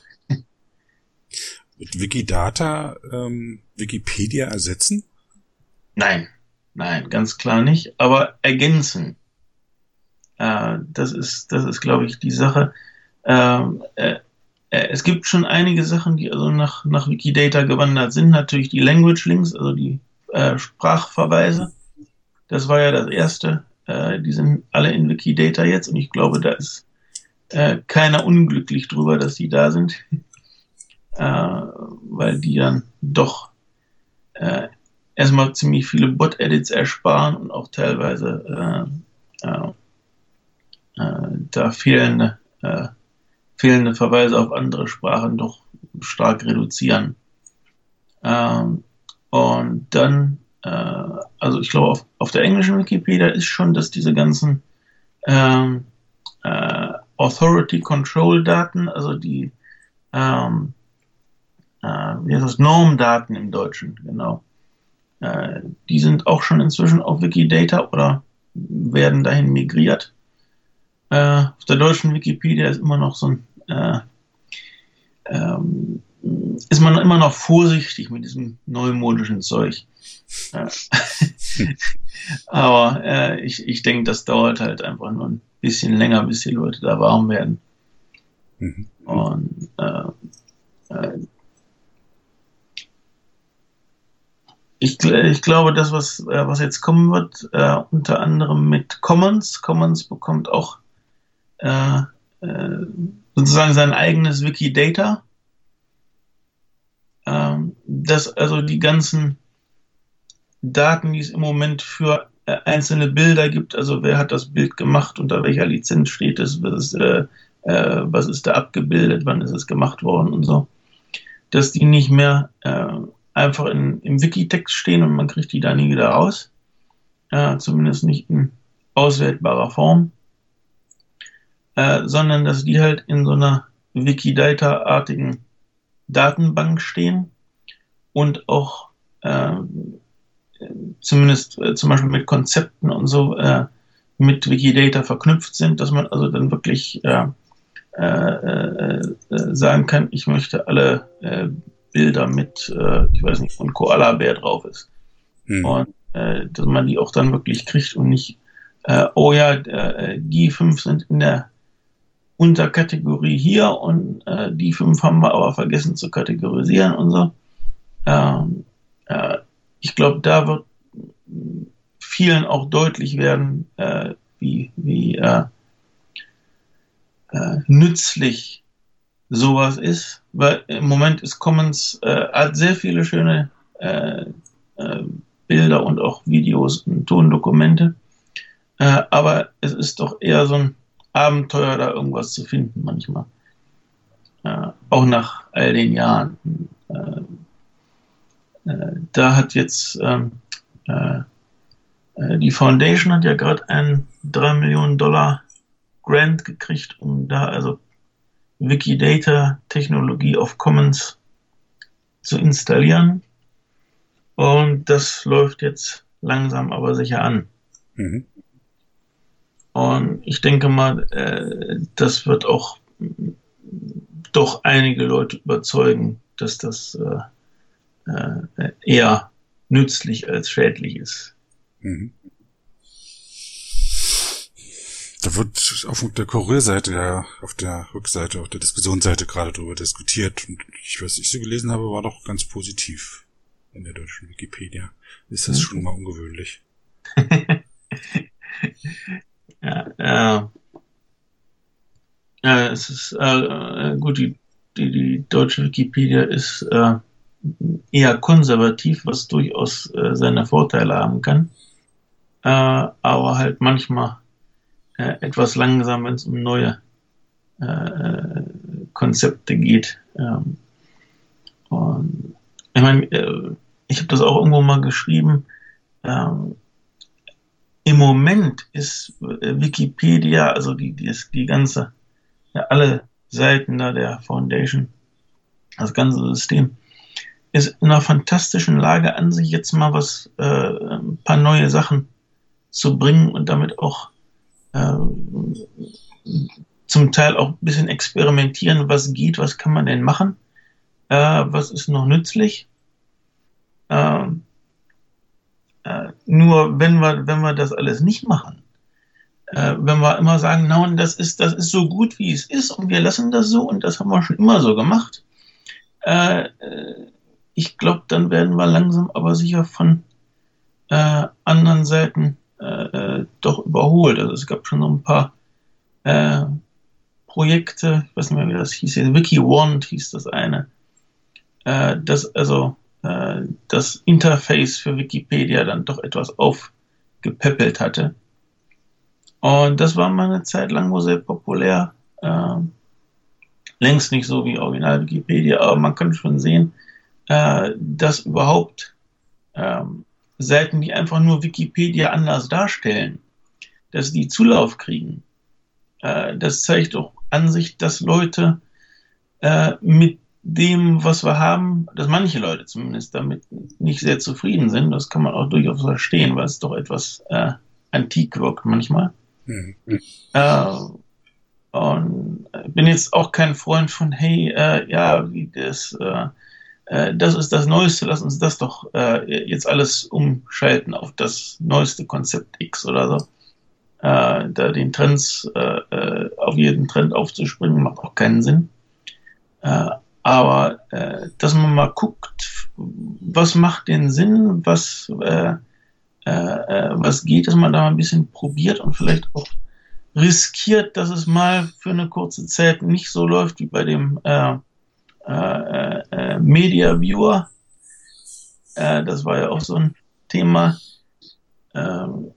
Wird Wikidata ähm, Wikipedia ersetzen? Nein, nein, ganz klar nicht, aber ergänzen. Äh, das ist, das ist, glaube ich, die Sache. Ähm, äh, äh, es gibt schon einige Sachen, die also nach, nach Wikidata gewandert sind. Natürlich die Language Links, also die äh, Sprachverweise. Das war ja das erste. Äh, die sind alle in Wikidata jetzt und ich glaube, da ist äh, keiner unglücklich drüber, dass die da sind äh, weil die dann doch äh, erstmal ziemlich viele Bot-Edits ersparen und auch teilweise äh, äh, äh, da fehlende, äh, fehlende Verweise auf andere Sprachen doch stark reduzieren. Ähm, und dann, äh, also ich glaube, auf, auf der englischen Wikipedia ist schon, dass diese ganzen ähm, äh, Authority Control Daten, also die ähm, äh, wie heißt das, Normdaten im Deutschen, genau. Äh, die sind auch schon inzwischen auf Wikidata oder werden dahin migriert. Äh, auf der deutschen Wikipedia ist immer noch so ein äh, ähm, ist man immer noch vorsichtig mit diesem neumodischen Zeug. Äh, aber äh, ich, ich denke, das dauert halt einfach nur ein bisschen länger, bis die Leute da warm werden. Mhm. Und äh, äh, ich, ich glaube, das, was, äh, was jetzt kommen wird, äh, unter anderem mit Commons, Commons bekommt auch äh, äh, sozusagen sein eigenes Wikidata. Ähm, dass also die ganzen Daten, die es im Moment für äh, einzelne Bilder gibt, also wer hat das Bild gemacht, unter welcher Lizenz steht es, was ist, äh, äh, was ist da abgebildet, wann ist es gemacht worden und so, dass die nicht mehr äh, einfach in, im Wikitext stehen und man kriegt die da nie wieder raus, äh, zumindest nicht in auswertbarer Form, äh, sondern dass die halt in so einer Wikidata-artigen Datenbank stehen und auch äh, zumindest äh, zum Beispiel mit Konzepten und so äh, mit Wikidata verknüpft sind, dass man also dann wirklich äh, äh, äh, sagen kann, ich möchte alle äh, Bilder mit, äh, ich weiß nicht, von Koala-Bär drauf ist. Mhm. Und äh, dass man die auch dann wirklich kriegt und nicht, äh, oh ja, äh, die fünf sind in der Unterkategorie hier und äh, die fünf haben wir aber vergessen zu kategorisieren und so. Ähm, äh, ich glaube, da wird vielen auch deutlich werden, wie, wie nützlich sowas ist, weil im Moment ist Commons äh, hat sehr viele schöne äh, äh, Bilder und auch Videos und Tondokumente, äh, aber es ist doch eher so ein Abenteuer, da irgendwas zu finden manchmal. Äh, auch nach all den Jahren. Äh, da hat jetzt ähm, äh, äh, die Foundation hat ja gerade einen 3 Millionen Dollar Grant gekriegt, um da also Wikidata Technologie of Commons zu installieren. Und das läuft jetzt langsam aber sicher an. Mhm. Und ich denke mal, äh, das wird auch doch einige Leute überzeugen, dass das äh, äh, eher nützlich als schädlich ist. Mhm. Da wird auf der Kurierseite, ja, auf der Rückseite, auf der Diskussionsseite gerade darüber diskutiert. Und ich, was ich so gelesen habe, war doch ganz positiv in der deutschen Wikipedia. Ist das mhm. schon mal ungewöhnlich? Ja, äh, äh, es ist äh, gut, die, die, die deutsche Wikipedia ist äh, eher konservativ, was durchaus äh, seine Vorteile haben kann, äh, aber halt manchmal äh, etwas langsam, wenn es um neue äh, Konzepte geht. Ähm, und ich meine, äh, ich habe das auch irgendwo mal geschrieben. Ähm, im Moment ist äh, Wikipedia, also die, die, die ganze, ja, alle Seiten da der Foundation, das ganze System, ist in einer fantastischen Lage an sich jetzt mal was, äh, ein paar neue Sachen zu bringen und damit auch äh, zum Teil auch ein bisschen experimentieren, was geht, was kann man denn machen, äh, was ist noch nützlich. Äh, äh, nur wenn wir, wenn wir das alles nicht machen, äh, wenn wir immer sagen, na und das ist, das ist so gut, wie es ist und wir lassen das so und das haben wir schon immer so gemacht, äh, äh ich glaube, dann werden wir langsam aber sicher von anderen Seiten äh, doch überholt. Also es gab schon so ein paar Projekte, ich weiß nicht mehr, wie das hieß, WikiWand hieß das eine, das also äh, das Interface für Wikipedia dann doch etwas aufgepäppelt hatte. Und das war mal eine Zeit lang wo sehr populär. Äh, längst nicht so wie Original Wikipedia, aber man kann schon sehen, äh, dass überhaupt ähm, Seiten, die einfach nur Wikipedia anders darstellen, dass die Zulauf kriegen. äh, das zeigt auch an sich, dass Leute äh, mit dem, was wir haben, dass manche Leute zumindest damit nicht sehr zufrieden sind. Das kann man auch durchaus verstehen, weil es doch etwas äh, antik wirkt manchmal. Mhm. Äh, und bin jetzt auch kein Freund von, hey, äh, ja, wie das, äh, das ist das Neueste, lass uns das doch äh, jetzt alles umschalten auf das neueste Konzept X oder so. Äh, da den Trends, äh, äh, auf jeden Trend aufzuspringen, macht auch keinen Sinn. Äh, aber äh, dass man mal guckt, was macht den Sinn, was, äh, äh, äh, was geht, dass man da mal ein bisschen probiert und vielleicht auch riskiert, dass es mal für eine kurze Zeit nicht so läuft wie bei dem äh, äh, äh, Media Viewer. Äh, das war ja auch so ein Thema. Ähm,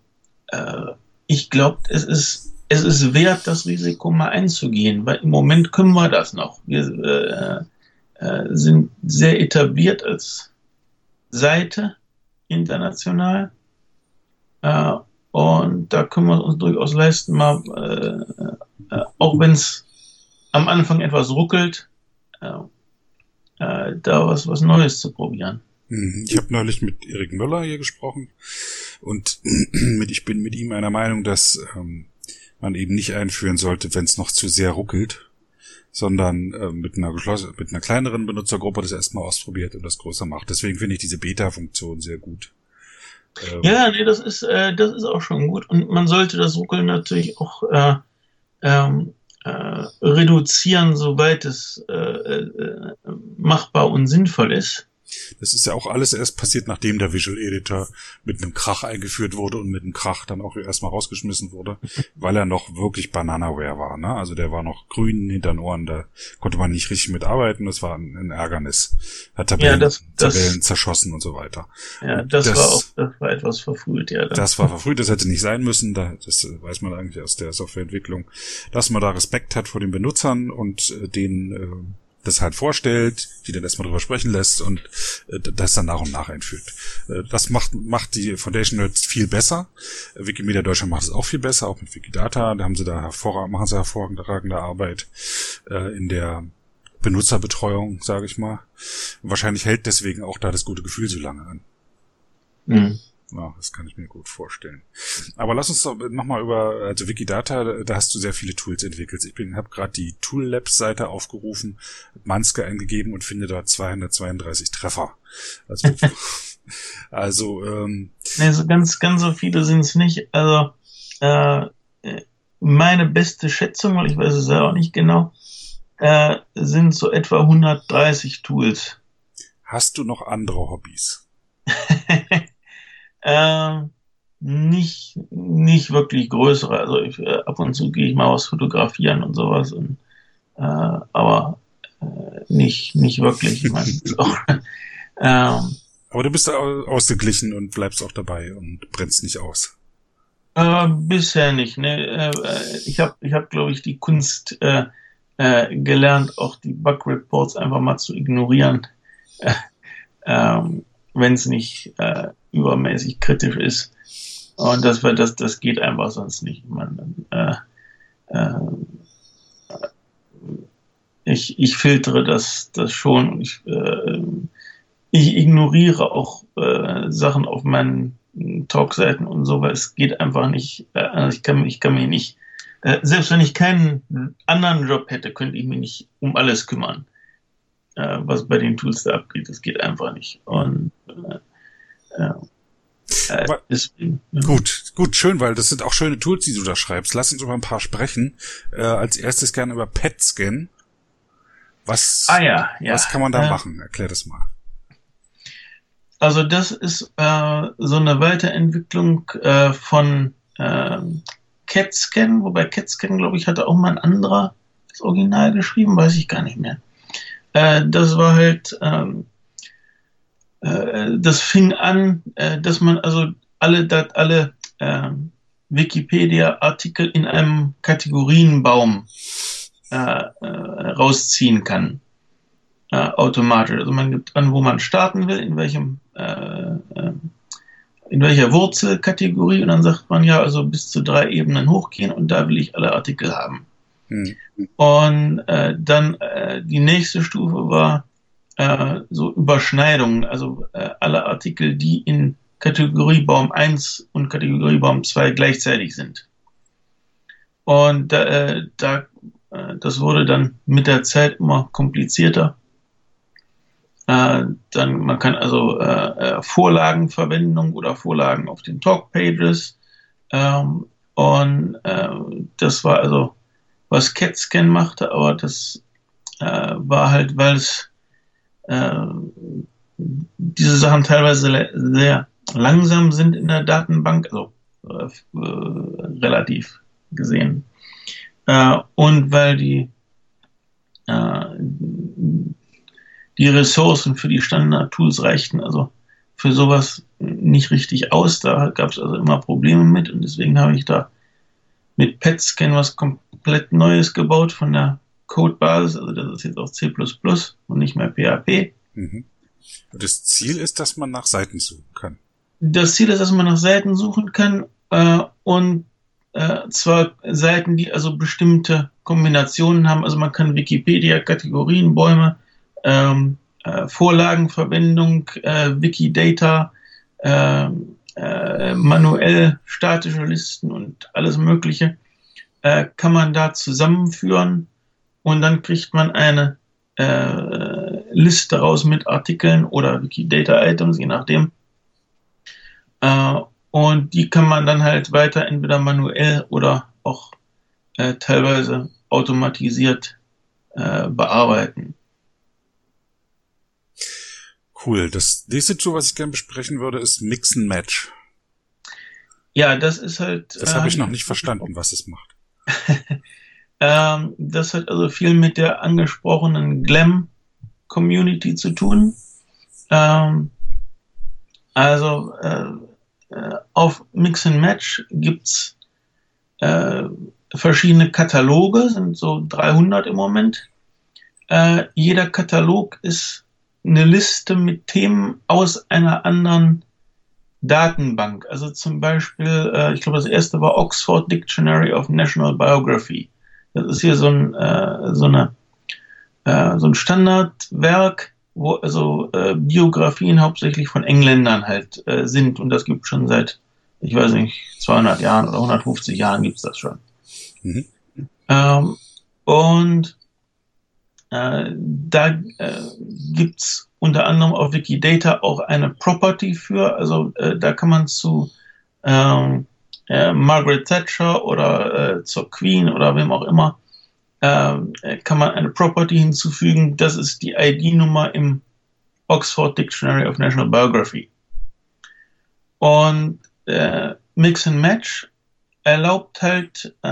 äh, ich glaube, es ist, es ist wert, das Risiko mal einzugehen, weil im Moment können wir das noch. Wir äh, äh, sind sehr etabliert als Seite international. Äh, und da können wir uns durchaus leisten, mal, äh, äh, auch wenn es am Anfang etwas ruckelt, äh, da was, was Neues zu probieren. Mhm. Ich habe neulich mit Erik Möller hier gesprochen und mit, ich bin mit ihm einer Meinung, dass ähm, man eben nicht einführen sollte, wenn es noch zu sehr ruckelt, sondern äh, mit einer geschlossen, mit einer kleineren Benutzergruppe das erstmal ausprobiert und das größer macht. Deswegen finde ich diese Beta-Funktion sehr gut. Ähm, ja, nee, das ist, äh, das ist auch schon gut. Und man sollte das Ruckeln natürlich auch äh, ähm, äh, reduzieren, soweit es äh, äh, machbar und sinnvoll ist. Das ist ja auch alles erst passiert, nachdem der Visual Editor mit einem Krach eingeführt wurde und mit einem Krach dann auch erstmal rausgeschmissen wurde, weil er noch wirklich Bananaware war. Ne? Also der war noch grün hinter den Ohren, da konnte man nicht richtig mitarbeiten, das war ein, ein Ärgernis. Hat Tabellen, ja, das, das, Tabellen zerschossen und so weiter. Ja, das, das, war auch das war etwas verfrüht, ja. Das war verfrüht, das hätte nicht sein müssen, da, das weiß man eigentlich aus der Softwareentwicklung, dass man da Respekt hat vor den Benutzern und äh, den äh, das halt vorstellt, die dann erstmal drüber sprechen lässt und äh, das dann nach und nach einführt. Äh, das macht, macht die Foundation Nerds viel besser. Wikimedia Deutschland macht es auch viel besser, auch mit Wikidata. Da haben sie da hervorragend, machen sie hervorragende Arbeit äh, in der Benutzerbetreuung, sage ich mal. wahrscheinlich hält deswegen auch da das gute Gefühl so lange an. Mhm. Ja, das kann ich mir gut vorstellen. Aber lass uns doch nochmal über, also Wikidata, da hast du sehr viele Tools entwickelt. Ich bin, habe gerade die Tool Labs Seite aufgerufen, Manske eingegeben und finde dort 232 Treffer. Also, also ähm, nee, so ganz, ganz so viele sind es nicht. Also äh, meine beste Schätzung, weil ich weiß es ja auch nicht genau, äh, sind so etwa 130 Tools. Hast du noch andere Hobbys? Äh, nicht, nicht wirklich größere. Also ich, äh, ab und zu gehe ich mal was fotografieren und sowas. Und, äh, aber äh, nicht, nicht wirklich. Ich mein, auch, ähm, aber du bist ausgeglichen und bleibst auch dabei und brennst nicht aus. Äh, bisher nicht. Ne? Äh, äh ich habe, ich hab, glaube ich, die Kunst äh, äh, gelernt, auch die Bug Reports einfach mal zu ignorieren, äh, ähm, wenn es nicht äh, übermäßig kritisch ist. Und das, das, das geht einfach sonst nicht. Man, äh, äh, ich, ich filtere das, das schon. Ich, äh, ich ignoriere auch äh, Sachen auf meinen Talkseiten und so, weil es geht einfach nicht. Äh, also ich kann, ich kann mich nicht, äh, selbst wenn ich keinen anderen Job hätte, könnte ich mich nicht um alles kümmern, äh, was bei den Tools da abgeht. Das geht einfach nicht. Und ja. Gut, gut, schön, weil das sind auch schöne Tools, die du da schreibst. Lass uns über ein paar sprechen. Äh, als erstes gerne über PET-Scan. Was, ah, ja, ja. was kann man da äh, machen? Erklär das mal. Also das ist äh, so eine Weiterentwicklung äh, von äh, CAT-Scan, wobei CAT-Scan, glaube ich, hatte auch mal ein anderer das Original geschrieben, weiß ich gar nicht mehr. Äh, das war halt ähm, äh, das fing an, äh, dass man also alle, alle äh, Wikipedia-Artikel in einem Kategorienbaum äh, äh, rausziehen kann. Äh, automatisch. Also man gibt an, wo man starten will, in welchem äh, äh, in welcher Wurzelkategorie und dann sagt man ja, also bis zu drei Ebenen hochgehen und da will ich alle Artikel haben. Hm. Und äh, dann äh, die nächste Stufe war äh, so Überschneidungen, also äh, alle Artikel, die in Kategoriebaum 1 und Kategoriebaum 2 gleichzeitig sind. Und äh, da, äh, das wurde dann mit der Zeit immer komplizierter. Äh, dann man kann also äh, Vorlagenverwendung oder Vorlagen auf den Talkpages. Ähm, und das war also, was CatScan machte, aber das war halt, weil es äh, diese Sachen teilweise sehr langsam sind in der Datenbank, also äh, relativ gesehen. Äh, und weil die äh, die Ressourcen für die Standard-Tools reichten also für sowas nicht richtig aus. Da gab es also immer Probleme mit und deswegen habe ich da mit PetScan was komplett Neues gebaut von der Codebasis. Also das ist jetzt auch C++ und nicht mehr PHP. Mhm. Das Ziel ist, dass man nach Seiten suchen kann. Das Ziel ist, dass man nach Seiten suchen kann äh, und äh, zwar Seiten, die also bestimmte Kombinationen haben. Also man kann Wikipedia, Kategorien, Bäume, ähm, äh, Vorlagenverwendung, äh, Wikidata, äh, äh, manuell statische Listen und alles Mögliche äh, kann man da zusammenführen und dann kriegt man eine äh, Liste raus mit Artikeln oder Wikidata-Items, je nachdem. Äh, und die kann man dann halt weiter entweder manuell oder auch äh, teilweise automatisiert äh, bearbeiten. Cool. Das nächste Tool, was ich gerne besprechen würde, ist Mix and Match. Ja, das ist halt. Das äh, habe ich noch nicht verstanden, was es macht. ähm, das hat also viel mit der angesprochenen Glam-Community zu tun. Ähm, also äh, äh, auf Mix and Match gibt's äh, verschiedene Kataloge, sind so 300 im Moment. Äh, jeder Katalog ist eine Liste mit Themen aus einer anderen Datenbank. Also zum Beispiel, äh, ich glaube, das erste war Oxford Dictionary of National Biography. Das ist hier so ein, äh, so eine, äh, so ein Standardwerk, wo also äh, Biografien hauptsächlich von Engländern halt äh, sind und das gibt schon seit, ich weiß nicht, 200 Jahren oder 150 Jahren gibt's das schon. Mhm. Ähm, und äh, da äh, gibt's unter anderem auf Wikidata auch eine Property für, also äh, da kann man zu ähm, äh, Margaret Thatcher oder äh, zur Queen oder wem auch immer äh, kann man eine Property hinzufügen. Das ist die ID-Nummer im Oxford Dictionary of National Biography. Und äh, Mix and Match erlaubt halt äh,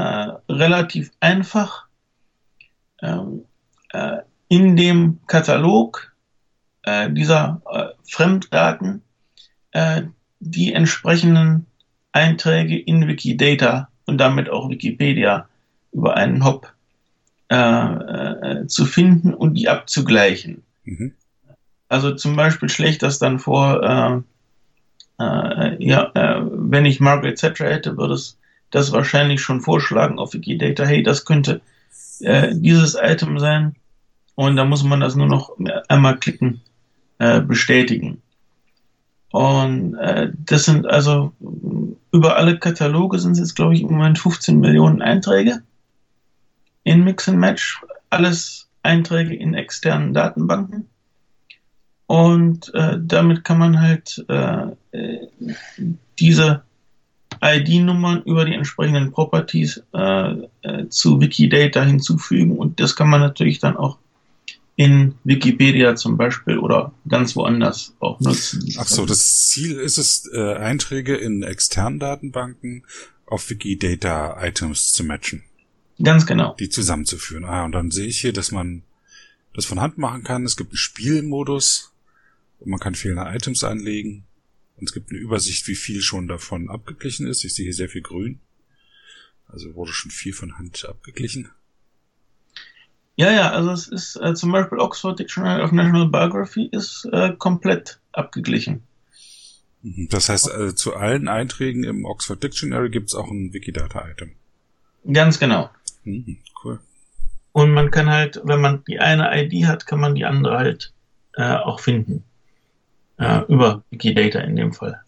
relativ einfach ähm, äh, in dem Katalog dieser Fremddaten die entsprechenden Einträge in Wikidata und damit auch Wikipedia über einen Hop äh, äh, zu finden und die abzugleichen. Mhm. Also zum Beispiel schlägt das dann vor, äh, äh, ja, äh, wenn ich Margaret Thatcher hätte, würde es das wahrscheinlich schon vorschlagen auf Wikidata, hey, das könnte äh, dieses Item sein. Und da muss man das nur noch einmal klicken, bestätigen. Und äh, das sind also über alle Kataloge sind es jetzt, glaube ich, im Moment 15 Millionen Einträge in Mix and Match, alles Einträge in externen Datenbanken. Und äh, damit kann man halt äh, diese ID-Nummern über die entsprechenden Properties äh, äh, zu Wikidata hinzufügen und das kann man natürlich dann auch in Wikipedia zum Beispiel oder ganz woanders auch nutzen. Ach so, das Ziel ist es, äh, Einträge in externen Datenbanken auf Wikidata-Items zu matchen. Ganz genau. Die zusammenzuführen. Ah, und dann sehe ich hier, dass man das von Hand machen kann. Es gibt einen Spielmodus und man kann fehlende Items anlegen. Und es gibt eine Übersicht, wie viel schon davon abgeglichen ist. Ich sehe hier sehr viel grün. Also wurde schon viel von Hand abgeglichen. Ja, ja, also es ist äh, zum Beispiel Oxford Dictionary of National Biography ist äh, komplett abgeglichen. Mhm. Das heißt, also zu allen Einträgen im Oxford Dictionary gibt es auch ein Wikidata-Item. Ganz genau. Mhm, cool. Und man kann halt, wenn man die eine ID hat, kann man die andere halt äh, auch finden. Äh, über Wikidata in dem Fall.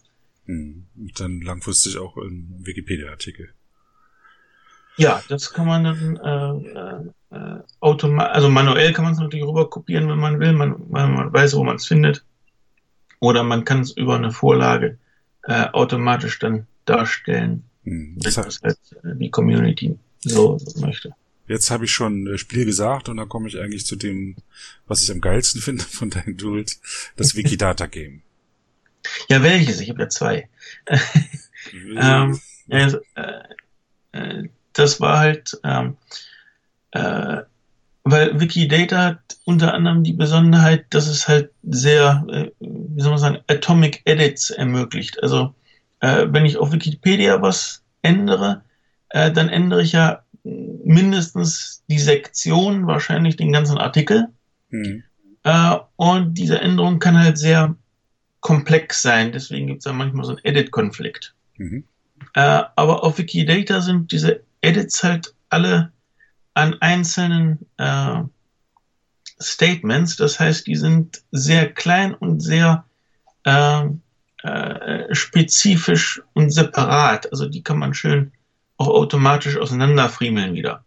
Mhm. Und dann langfristig auch im Wikipedia-Artikel. Ja, das kann man dann äh, äh, automatisch, also manuell kann man es natürlich rüber kopieren, wenn man will, man, man weiß, wo man es findet. Oder man kann es über eine Vorlage äh, automatisch dann darstellen, Hm, wenn Das das halt äh, die Community so möchte. Jetzt habe ich schon äh, Spiel gesagt und dann komme ich eigentlich zu dem, was ich am geilsten finde von deinen Tools, das Wikidata Game. Ja, welches? Ich habe ja zwei. ähm, äh, äh, das war halt, ähm, äh, weil Wikidata hat unter anderem die Besonderheit, dass es halt sehr, äh, wie soll man sagen, Atomic Edits ermöglicht. Also äh, wenn ich auf Wikipedia was ändere, äh, dann ändere ich ja mindestens die Sektion, wahrscheinlich den ganzen Artikel. Hm. Äh, und diese Änderung kann halt sehr komplex sein. Deswegen gibt es da manchmal so einen Edit-Konflikt. Mhm. Äh, aber auf Wikidata sind diese Edits halt alle an einzelnen äh, Statements. Das heißt, die sind sehr klein und sehr äh, äh, spezifisch und separat. Also die kann man schön auch automatisch auseinanderfriemeln wieder.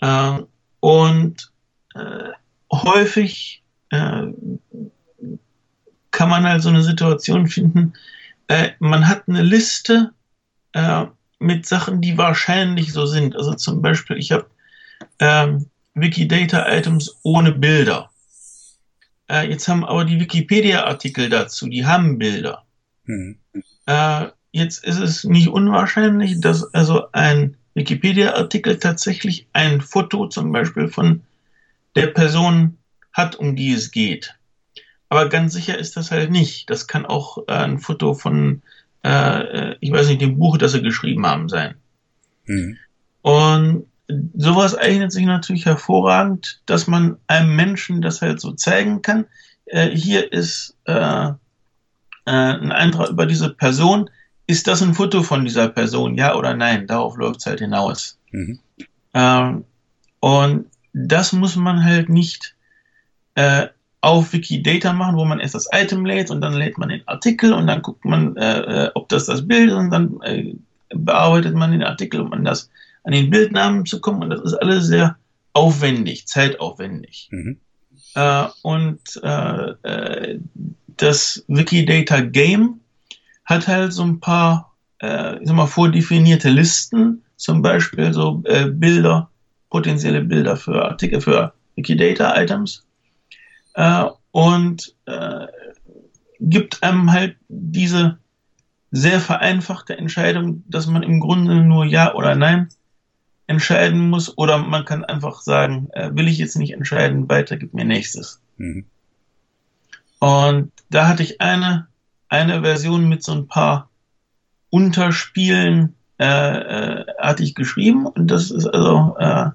Äh, und äh, häufig äh, kann man halt so eine Situation finden, äh, man hat eine Liste äh, mit Sachen, die wahrscheinlich so sind. Also zum Beispiel, ich habe ähm, Wikidata-Items ohne Bilder. Äh, jetzt haben aber die Wikipedia-Artikel dazu, die haben Bilder. Hm. Äh, jetzt ist es nicht unwahrscheinlich, dass also ein Wikipedia-Artikel tatsächlich ein Foto zum Beispiel von der Person hat, um die es geht. Aber ganz sicher ist das halt nicht. Das kann auch äh, ein Foto von, äh, ich weiß nicht, dem Buch, das sie geschrieben haben, sein. Hm. Und sowas eignet sich natürlich hervorragend, dass man einem Menschen das halt so zeigen kann. Äh, hier ist äh, äh, ein Eintrag über diese Person. Ist das ein Foto von dieser Person? Ja oder nein? Darauf läuft es halt hinaus. Mhm. Ähm, und das muss man halt nicht äh, auf Wikidata machen, wo man erst das Item lädt und dann lädt man den Artikel und dann guckt man, äh, ob das das Bild ist und dann äh, bearbeitet man den Artikel, um an, das, an den Bildnamen zu kommen. Und das ist alles sehr aufwendig, zeitaufwendig. Mhm. Äh, und äh, äh, das Wikidata Game hat halt so ein paar, äh, ich sag mal, vordefinierte Listen, zum Beispiel so äh, Bilder, potenzielle Bilder für Artikel, für Wikidata-Items äh, und äh, gibt einem halt diese sehr vereinfachte Entscheidung, dass man im Grunde nur Ja oder Nein entscheiden muss oder man kann einfach sagen, äh, will ich jetzt nicht entscheiden, weiter, gib mir nächstes. Mhm. Und da hatte ich eine, eine Version mit so ein paar Unterspielen äh, äh, hatte ich geschrieben und das ist also äh,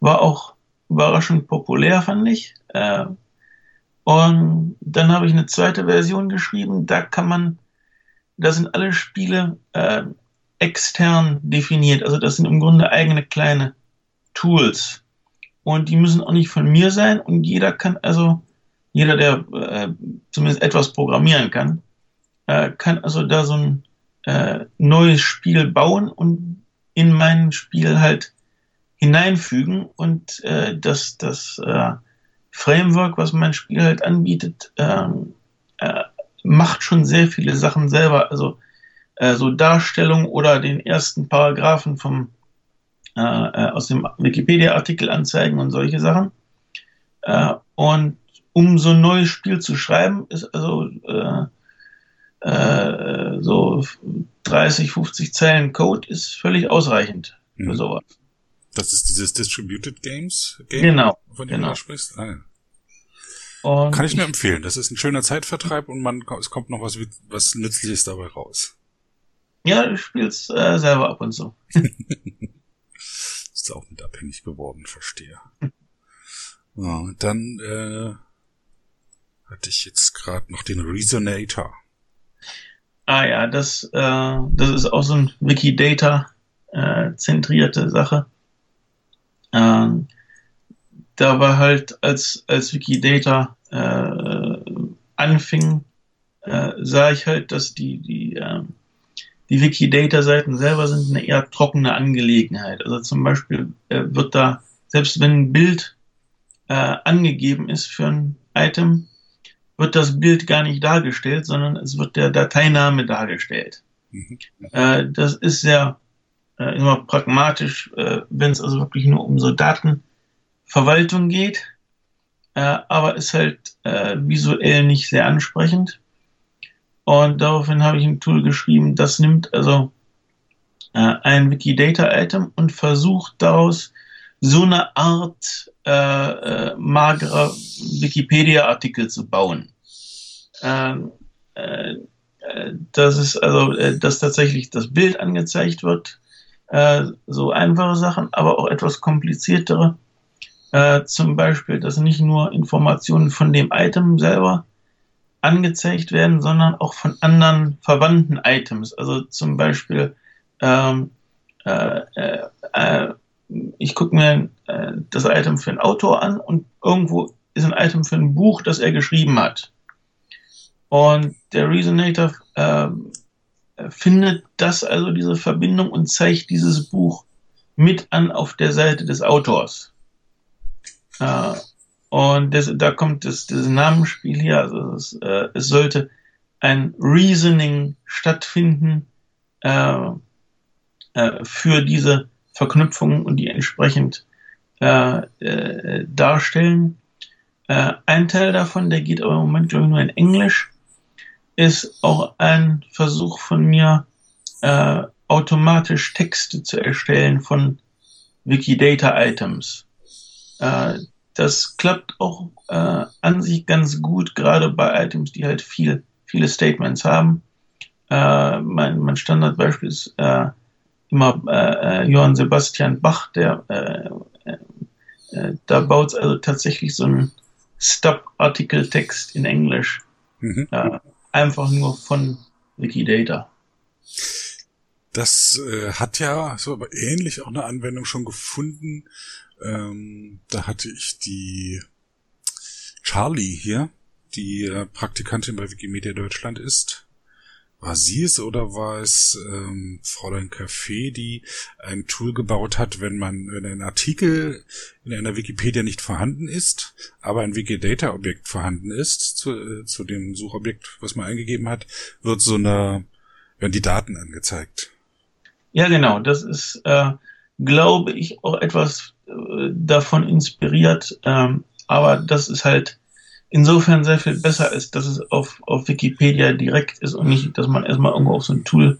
war auch überraschend populär, fand ich. Äh, und dann habe ich eine zweite Version geschrieben, da kann man, da sind alle Spiele äh, extern definiert, also das sind im Grunde eigene kleine Tools. Und die müssen auch nicht von mir sein. Und jeder kann also, jeder, der äh, zumindest etwas programmieren kann, äh, kann also da so ein äh, neues Spiel bauen und in mein Spiel halt hineinfügen. Und äh, das, das äh, Framework, was mein Spiel halt anbietet, ähm, äh, macht schon sehr viele Sachen selber. Also äh, so Darstellung oder den ersten Paragraphen vom äh, äh aus dem Wikipedia-Artikel anzeigen und solche Sachen. Äh, und um so ein neues Spiel zu schreiben, ist also äh, so 30, 50 Zeilen Code ist völlig ausreichend für Mhm. sowas. Das ist dieses Distributed Games Game, Genau, von dem genau. du sprichst. Ah, ja. Und Kann ich nur empfehlen. Das ist ein schöner Zeitvertreib und man es kommt noch was, was Nützliches dabei raus. Ja, ich spiel's äh, selber ab und zu. Ist auch mit abhängig geworden, verstehe. Ja, dann äh, hatte ich jetzt gerade noch den Resonator. Ah ja, das, äh, das ist auch so ein Wikidata-zentrierte äh, Sache. Ähm, da war halt, als, als Wikidata äh, anfing, äh, sah ich halt, dass die, die, äh, die Wikidata-Seiten selber sind eine eher trockene Angelegenheit. Also zum Beispiel äh, wird da, selbst wenn ein Bild äh, angegeben ist für ein Item, wird das Bild gar nicht dargestellt, sondern es wird der Dateiname dargestellt. Mhm. Äh, das ist sehr äh, immer pragmatisch, äh, wenn es also wirklich nur um so Datenverwaltung geht, äh, aber ist halt äh, visuell nicht sehr ansprechend. Und daraufhin habe ich ein Tool geschrieben, das nimmt also äh, ein Wikidata-Item und versucht daraus so eine Art äh, äh, magerer Wikipedia-Artikel zu bauen. Ähm, äh, äh, das ist also, äh, dass tatsächlich das Bild angezeigt wird, äh, so einfache Sachen, aber auch etwas kompliziertere. Äh, zum Beispiel, dass nicht nur Informationen von dem Item selber angezeigt werden, sondern auch von anderen verwandten Items. Also zum Beispiel, ähm, äh, äh, äh, ich gucke mir äh, das Item für einen Autor an und irgendwo ist ein Item für ein Buch, das er geschrieben hat. Und der Resonator äh, findet das also diese Verbindung und zeigt dieses Buch mit an auf der Seite des Autors. Äh, und das, da kommt das, das Namensspiel hier. Also es, äh, es sollte ein Reasoning stattfinden äh, äh, für diese Verknüpfungen und die entsprechend äh, äh, darstellen. Äh, ein Teil davon, der geht aber im Moment glaube ich nur in Englisch, ist auch ein Versuch von mir, äh, automatisch Texte zu erstellen von Wikidata-Items. Äh, das klappt auch äh, an sich ganz gut, gerade bei Items, die halt viel, viele Statements haben. Äh, mein, mein Standardbeispiel ist äh, immer äh, äh Johann Sebastian Bach, der äh, äh, da baut es also tatsächlich so einen Stop-Artikel-Text in Englisch. Mhm. Äh, einfach nur von Wikidata. Das äh, hat ja so aber ähnlich auch eine Anwendung schon gefunden ähm, da hatte ich die Charlie hier, die Praktikantin bei Wikimedia Deutschland ist. War sie es oder war es ähm, Fräulein Café, die ein Tool gebaut hat, wenn man, wenn ein Artikel in einer Wikipedia nicht vorhanden ist, aber ein Wikidata-Objekt vorhanden ist, zu, äh, zu dem Suchobjekt, was man eingegeben hat, wird so eine, werden die Daten angezeigt. Ja, genau. Das ist, äh, glaube ich, auch etwas davon inspiriert, ähm, aber das ist halt insofern sehr viel besser ist, dass es auf, auf Wikipedia direkt ist und nicht, dass man erstmal irgendwo auf so ein Tool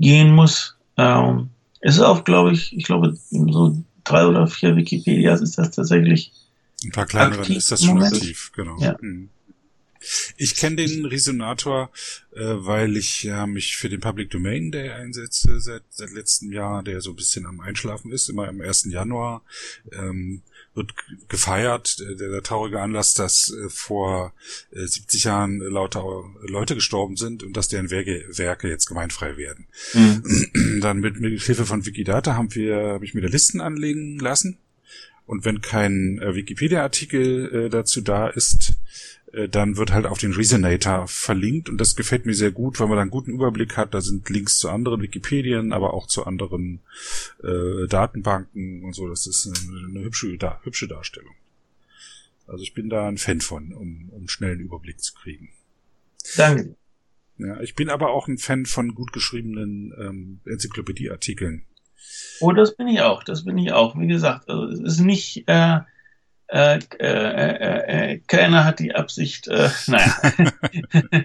gehen muss. Ähm, es ist auch, glaube ich, ich glaube, so drei oder vier Wikipedias ist das tatsächlich. Ein paar kleineren ist das schon aktiv, genau. Ja. Mhm. Ich kenne den Resonator, äh, weil ich ja mich für den Public Domain Day einsetze seit, seit letztem Jahr, der so ein bisschen am Einschlafen ist, immer am 1. Januar. Ähm, wird gefeiert, der, der traurige Anlass, dass äh, vor äh, 70 Jahren lauter Leute gestorben sind und dass deren Werke, Werke jetzt gemeinfrei werden. Mhm. Dann mit, mit Hilfe von Wikidata haben wir, habe ich mir da Listen anlegen lassen. Und wenn kein äh, Wikipedia-Artikel äh, dazu da ist, äh, dann wird halt auf den Resonator verlinkt und das gefällt mir sehr gut, weil man dann einen guten Überblick hat. Da sind Links zu anderen Wikipedien, aber auch zu anderen äh, Datenbanken und so. Das ist eine, eine hübsche, da, hübsche Darstellung. Also ich bin da ein Fan von, um, um schnell einen Überblick zu kriegen. Danke. Ja, ich bin aber auch ein Fan von gut geschriebenen ähm, Enzyklopädieartikeln. Oh, das bin ich auch. Das bin ich auch. Wie gesagt, also es ist nicht äh, äh, äh, äh, äh, keiner hat die Absicht, äh, naja.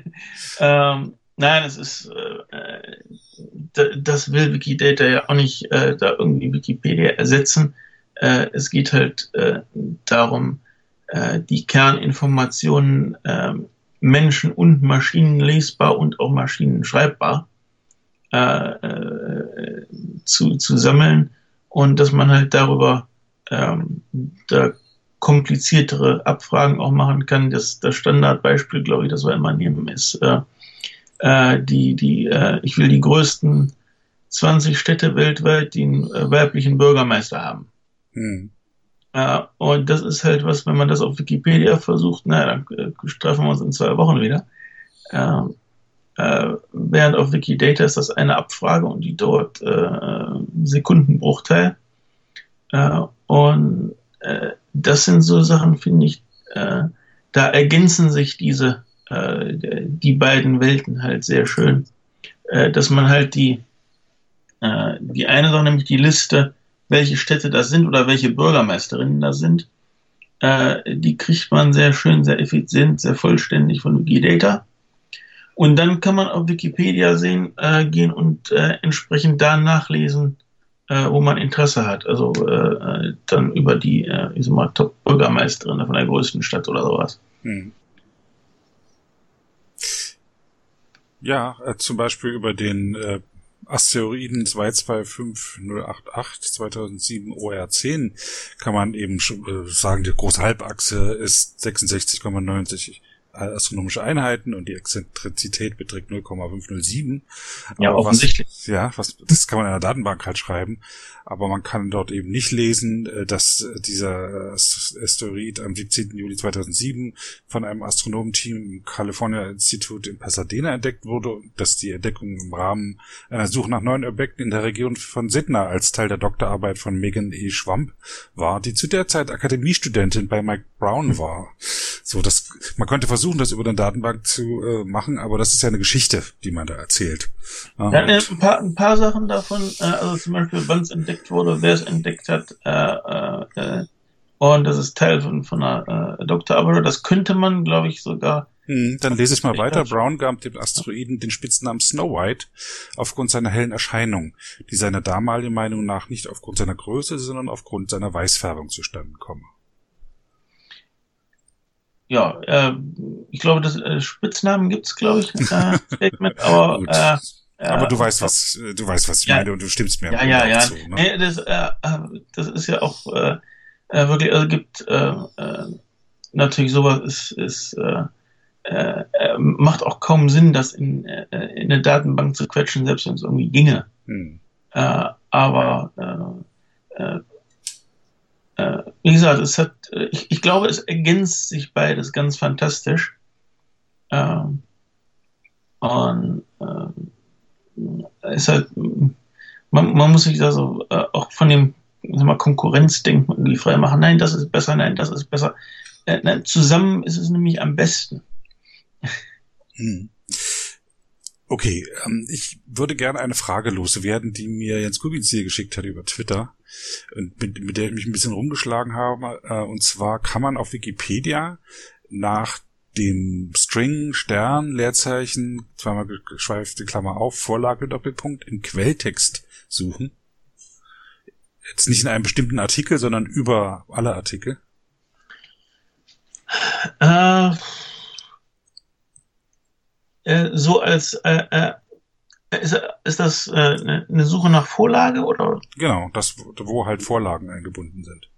ähm, nein, es ist, äh, das will Wikidata ja auch nicht äh, da irgendwie Wikipedia ersetzen. Äh, es geht halt äh, darum, äh, die Kerninformationen äh, Menschen und Maschinen lesbar und auch Maschinen schreibbar äh, äh, zu, zu sammeln und dass man halt darüber ähm, da kompliziertere Abfragen auch machen kann. Das, das Standardbeispiel, glaube ich, das wir immer nehmen, ist äh, äh, die, die, äh, ich will die größten 20 Städte weltweit, die einen äh, weiblichen Bürgermeister haben. Hm. Äh, und das ist halt was, wenn man das auf Wikipedia versucht, naja, dann äh, treffen wir uns in zwei Wochen wieder. Äh, äh, während auf Wikidata ist das eine Abfrage und die dauert äh, Sekundenbruchteil. Äh, und äh, das sind so Sachen, finde ich, äh, da ergänzen sich diese, äh, die beiden Welten halt sehr schön. Äh, dass man halt die, äh, die eine Sache, nämlich die Liste, welche Städte das sind oder welche Bürgermeisterinnen das sind, äh, die kriegt man sehr schön, sehr effizient, sehr vollständig von Wikidata. Und dann kann man auf Wikipedia sehen, gehen und entsprechend da nachlesen, äh, wo man Interesse hat. Also äh, dann über die, äh, ich sag mal, Top-Bürgermeisterin von der größten Stadt oder sowas. Hm. Ja, äh, zum Beispiel über den äh, Asteroiden 225088 2007 OR10 kann man eben äh, sagen, die große Halbachse ist 66,90 astronomische Einheiten und die Exzentrizität beträgt 0,507. Ja, Aber offensichtlich. Was, ja, was, das kann man in der Datenbank halt schreiben. Aber man kann dort eben nicht lesen, äh, dass dieser Asteroid am 17. Juli 2007 von einem Astronomenteam im California Institute in Pasadena entdeckt wurde und dass die Entdeckung im Rahmen einer Suche nach neuen Objekten in der Region von Sidna als Teil der Doktorarbeit von Megan E. Schwamp war, die zu der Zeit Akademiestudentin bei Mike Brown war. So, das, man könnte versuchen, das über eine Datenbank zu äh, machen, aber das ist ja eine Geschichte, die man da erzählt. Ja, ja ein, paar, ein paar Sachen davon, äh, also zum Beispiel, wann es entdeckt wurde, wer es entdeckt hat, äh, äh, und das ist Teil von, von einer äh, Doktorarbeit, das könnte man, glaube ich, sogar hm, dann lese ich mal weiter. Brown gab dem Asteroiden den Spitznamen Snow White aufgrund seiner hellen Erscheinung, die seiner damaligen Meinung nach nicht aufgrund seiner Größe, sondern aufgrund seiner Weißfärbung zustande komme. Ja, äh, ich glaube, das äh, Spitznamen gibt's, glaube ich, äh, Statement, aber äh, aber du weißt, was du weißt, was ich ja, meine und du stimmst mir ja, ja, ja. Zu, ne? nee, das, äh, äh, das ist ja auch äh, äh, wirklich, also gibt äh, äh, natürlich sowas ist, ist äh, äh, macht auch kaum Sinn, das in, äh, in eine Datenbank zu quetschen, selbst wenn es irgendwie ginge. Hm. Äh, aber äh, äh, äh, wie gesagt, es hat, äh, ich, ich, glaube, es ergänzt sich beides ganz fantastisch. Ähm, und es halt, man, man muss sich da so äh, auch von dem mal, Konkurrenzdenken irgendwie frei machen. Nein, das ist besser, nein, das ist besser. Äh, nein, zusammen ist es nämlich am besten. Hm. Okay, ähm, ich würde gerne eine Frage loswerden, die mir Jens Kubitz hier geschickt hat über Twitter mit, mit der ich mich ein bisschen rumgeschlagen habe. Äh, und zwar kann man auf Wikipedia nach dem String, Stern, Leerzeichen, zweimal geschweifte Klammer auf, Vorlage, Doppelpunkt, im Quelltext suchen. Jetzt nicht in einem bestimmten Artikel, sondern über alle Artikel. Äh, äh, so als äh, äh ist, ist das äh, eine Suche nach Vorlage oder? Genau, das, wo halt Vorlagen eingebunden sind.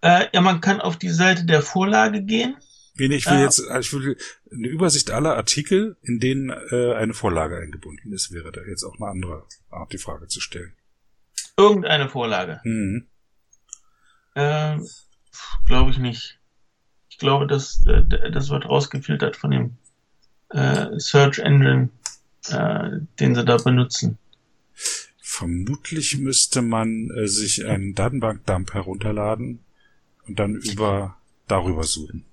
Äh, ja, man kann auf die Seite der Vorlage gehen. Nee, nee, ich will äh, jetzt, ich will eine Übersicht aller Artikel, in denen äh, eine Vorlage eingebunden ist, wäre da jetzt auch eine andere Art, die Frage zu stellen. Irgendeine Vorlage. Mhm. Äh, glaube ich nicht. Ich glaube, das, äh, das wird rausgefiltert von dem äh, Search Engine äh, den sie da benutzen. Vermutlich müsste man äh, sich einen Datenbankdump herunterladen und dann über darüber suchen.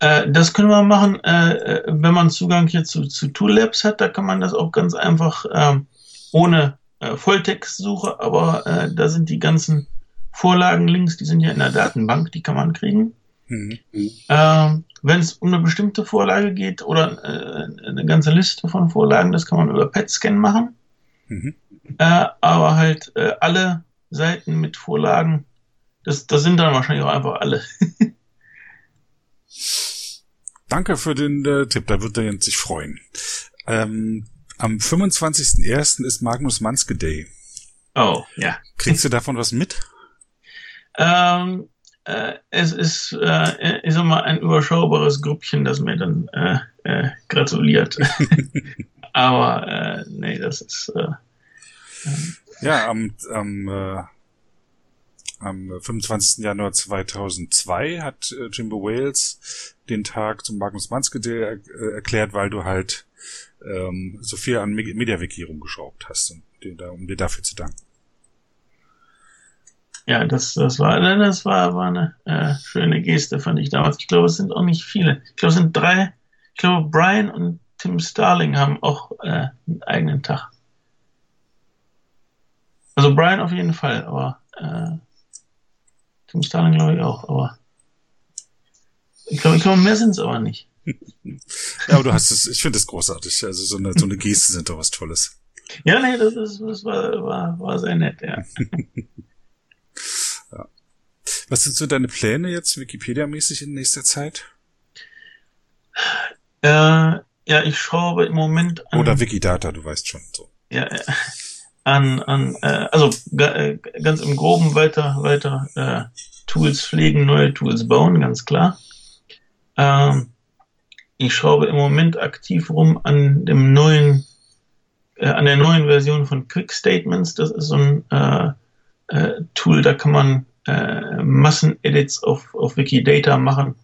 Äh, das können wir machen, äh, äh wenn man Zugang hier zu, zu Tool hat, da kann man das auch ganz einfach ähm, ohne äh, Volltextsuche, aber äh, da sind die ganzen Vorlagenlinks, die sind ja in der Datenbank, die kann man kriegen. Mhm. Ähm, wenn es um eine bestimmte Vorlage geht oder eine ganze Liste von Vorlagen, das kann man über PET-Scan machen. Mhm. Aber halt alle Seiten mit Vorlagen, das, das sind dann wahrscheinlich auch einfach alle. Danke für den äh, Tipp, da wird der Jens sich freuen. Ähm, am 25.01. ist Magnus Manske Day. Oh, ja. Kriegst du davon was mit? Ähm, äh, es ist, äh, ich sag mal, ein überschaubares Grüppchen, das mir dann äh, äh, gratuliert. Aber äh, nee, das ist. Äh, ja, am, am, äh, am 25. Januar 2002 hat äh, Jimbo Wales den Tag zum Magnus Manske er, äh, erklärt, weil du halt ähm, so viel an MediaWiki rumgeschraubt hast, und, um dir dafür zu danken ja, das, das war, das war, war eine äh, schöne Geste, fand ich damals. Ich glaube, es sind auch nicht viele. Ich glaube, es sind drei. Ich glaube, Brian und Tim Starling haben auch äh, einen eigenen Tag. Also Brian auf jeden Fall, aber äh, Tim Starling glaube ich auch, aber ich glaube, ich glaube, mehr sind es aber nicht. ja, aber du hast es, ich finde es großartig. Also so eine, so eine Geste sind doch was Tolles. Ja, nee, das, ist, das war, war, war sehr nett, ja. Ja. Was sind so deine Pläne jetzt Wikipedia-mäßig in nächster Zeit? Äh, ja, ich schraube im Moment an. Oder Wikidata, du weißt schon so. Ja, äh, an, an äh, also äh, ganz im Groben weiter, weiter äh, Tools pflegen, neue Tools bauen, ganz klar. Ähm, ich schraube im Moment aktiv rum an dem neuen, äh, an der neuen Version von Quick Statements. Das ist so ein äh, äh, Tool, da kann man äh, Massenedits auf, auf Wikidata machen.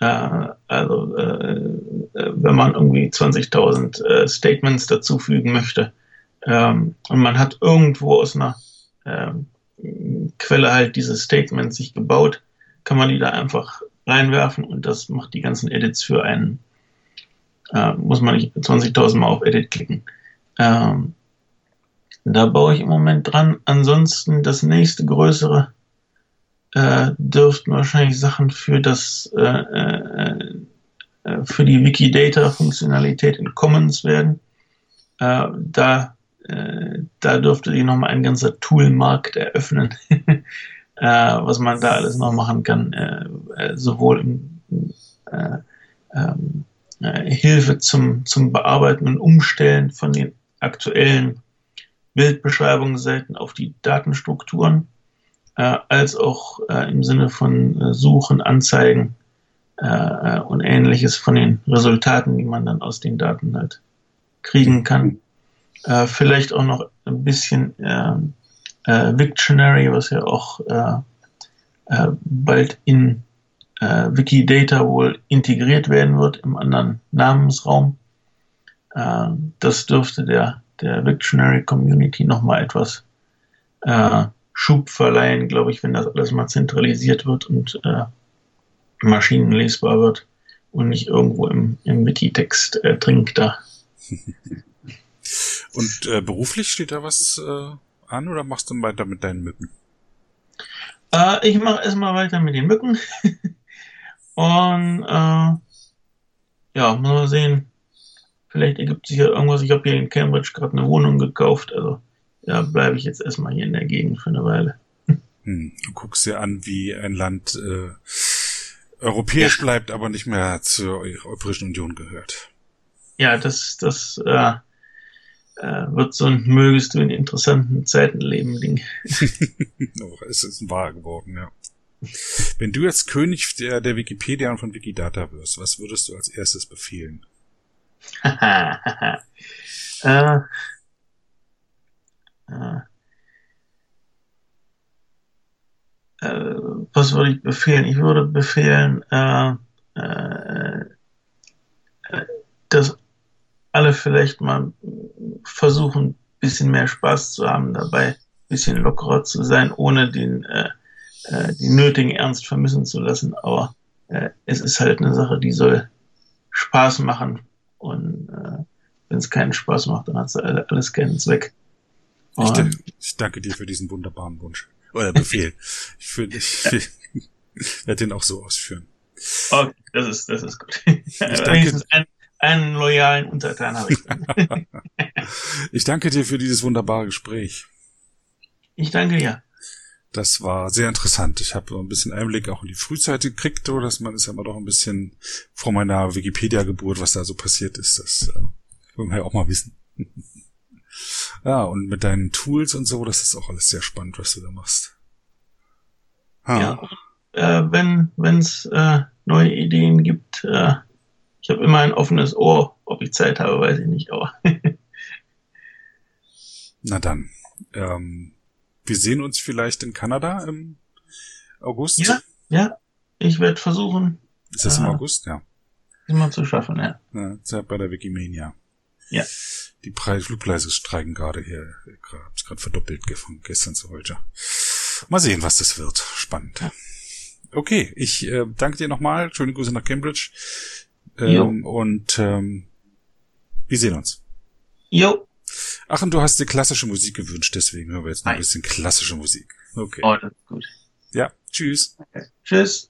Äh, also äh, äh wenn man irgendwie 20.000 äh, Statements dazufügen möchte ähm, und man hat irgendwo aus einer äh, Quelle halt diese Statements sich gebaut, kann man die da einfach reinwerfen und das macht die ganzen Edits für einen. Äh, muss man nicht 20.000 Mal auf Edit klicken. Ähm, da baue ich im Moment dran. Ansonsten das nächste größere äh, dürften wahrscheinlich Sachen für das äh, äh, äh, für die Wikidata-Funktionalität in Commons werden. Äh, da, äh, da dürfte sich nochmal ein ganzer Toolmarkt eröffnen, äh, was man da alles noch machen kann, äh, äh, sowohl im äh, ähm, äh, Hilfe zum, zum Bearbeiten und Umstellen von den aktuellen Bildbeschreibungsseiten auf die Datenstrukturen, als auch im Sinne von Suchen, Anzeigen und ähnliches von den Resultaten, die man dann aus den Daten halt kriegen kann. Äh, vielleicht auch noch ein bisschen äh, Wiktionary, was ja auch bald in Wikidata wohl integriert werden wird im anderen Namensraum. das dürfte der der Wiktionary Community nochmal etwas äh, Schub verleihen, glaube ich, wenn das alles mal zentralisiert wird und äh, maschinenlesbar wird und nicht irgendwo im, im Wikitext äh, da. und äh, beruflich steht da was äh, an oder machst du weiter mit deinen Mücken? Äh, ich mache erstmal weiter mit den Mücken. und äh, ja, mal sehen, Vielleicht ergibt sich ja irgendwas. Ich habe hier in Cambridge gerade eine Wohnung gekauft. Also ja, bleibe ich jetzt erstmal hier in der Gegend für eine Weile. Hm, du guckst dir an, wie ein Land äh, europäisch ja. bleibt, aber nicht mehr zur Europäischen Union gehört. Ja, das, das äh, äh, wird so ein mögest du in interessanten Zeiten leben Ding. oh, es ist wahr geworden, ja. Wenn du jetzt König der, der Wikipedia und von Wikidata wirst, was würdest du als erstes befehlen? äh, äh, äh, was würde ich befehlen? Ich würde befehlen, äh, äh, äh, dass alle vielleicht mal versuchen, ein bisschen mehr Spaß zu haben dabei, ein bisschen lockerer zu sein, ohne den, äh, äh, den nötigen Ernst vermissen zu lassen. Aber äh, es ist halt eine Sache, die soll Spaß machen und äh, wenn es keinen Spaß macht, dann hat es alles keinen Zweck. Ich, danke, ich, danke dir für diesen wunderbaren Wunsch. Oder Befehl. ich finde, ich, ich werde den auch so ausführen. Okay, das ist, das ist gut. Ich danke, einen loyalen Untertan habe ich ich danke dir für dieses wunderbare Gespräch. Ich danke dir. Das war sehr interessant. Ich habe ein bisschen Einblick auch in die Frühzeit gekriegt, so dass man ist ja immer doch ein bisschen vor meiner Wikipedia-Geburt, was da so passiert ist. Das äh, will man ja auch mal wissen. ja, und mit deinen Tools und so, das ist auch alles sehr spannend, was du da machst. Ha. Ja. äh, wenn es äh, neue Ideen gibt. Äh, ich habe immer ein offenes Ohr. Ob ich Zeit habe, weiß ich nicht, aber. Na dann. Ähm, wir sehen uns vielleicht in Kanada im August. Ja, ja. Ich werde versuchen. Ist das im äh, August? Ja. Immer zu schaffen, ja. ja bei der Wikimania. Ja. Die Preis Flugpreise streiken gerade hier. Ich hab's gerade verdoppelt von gestern zu heute. Mal sehen, was das wird. Spannend. Okay, ich äh, danke dir nochmal. Schöne Grüße nach Cambridge. Ähm, und ähm, wir sehen uns. Jo. Ach, und du hast dir klassische Musik gewünscht, deswegen hören wir jetzt noch ein bisschen klassische Musik. Okay. Oh, das ist gut. Ja, tschüss. Okay. Tschüss.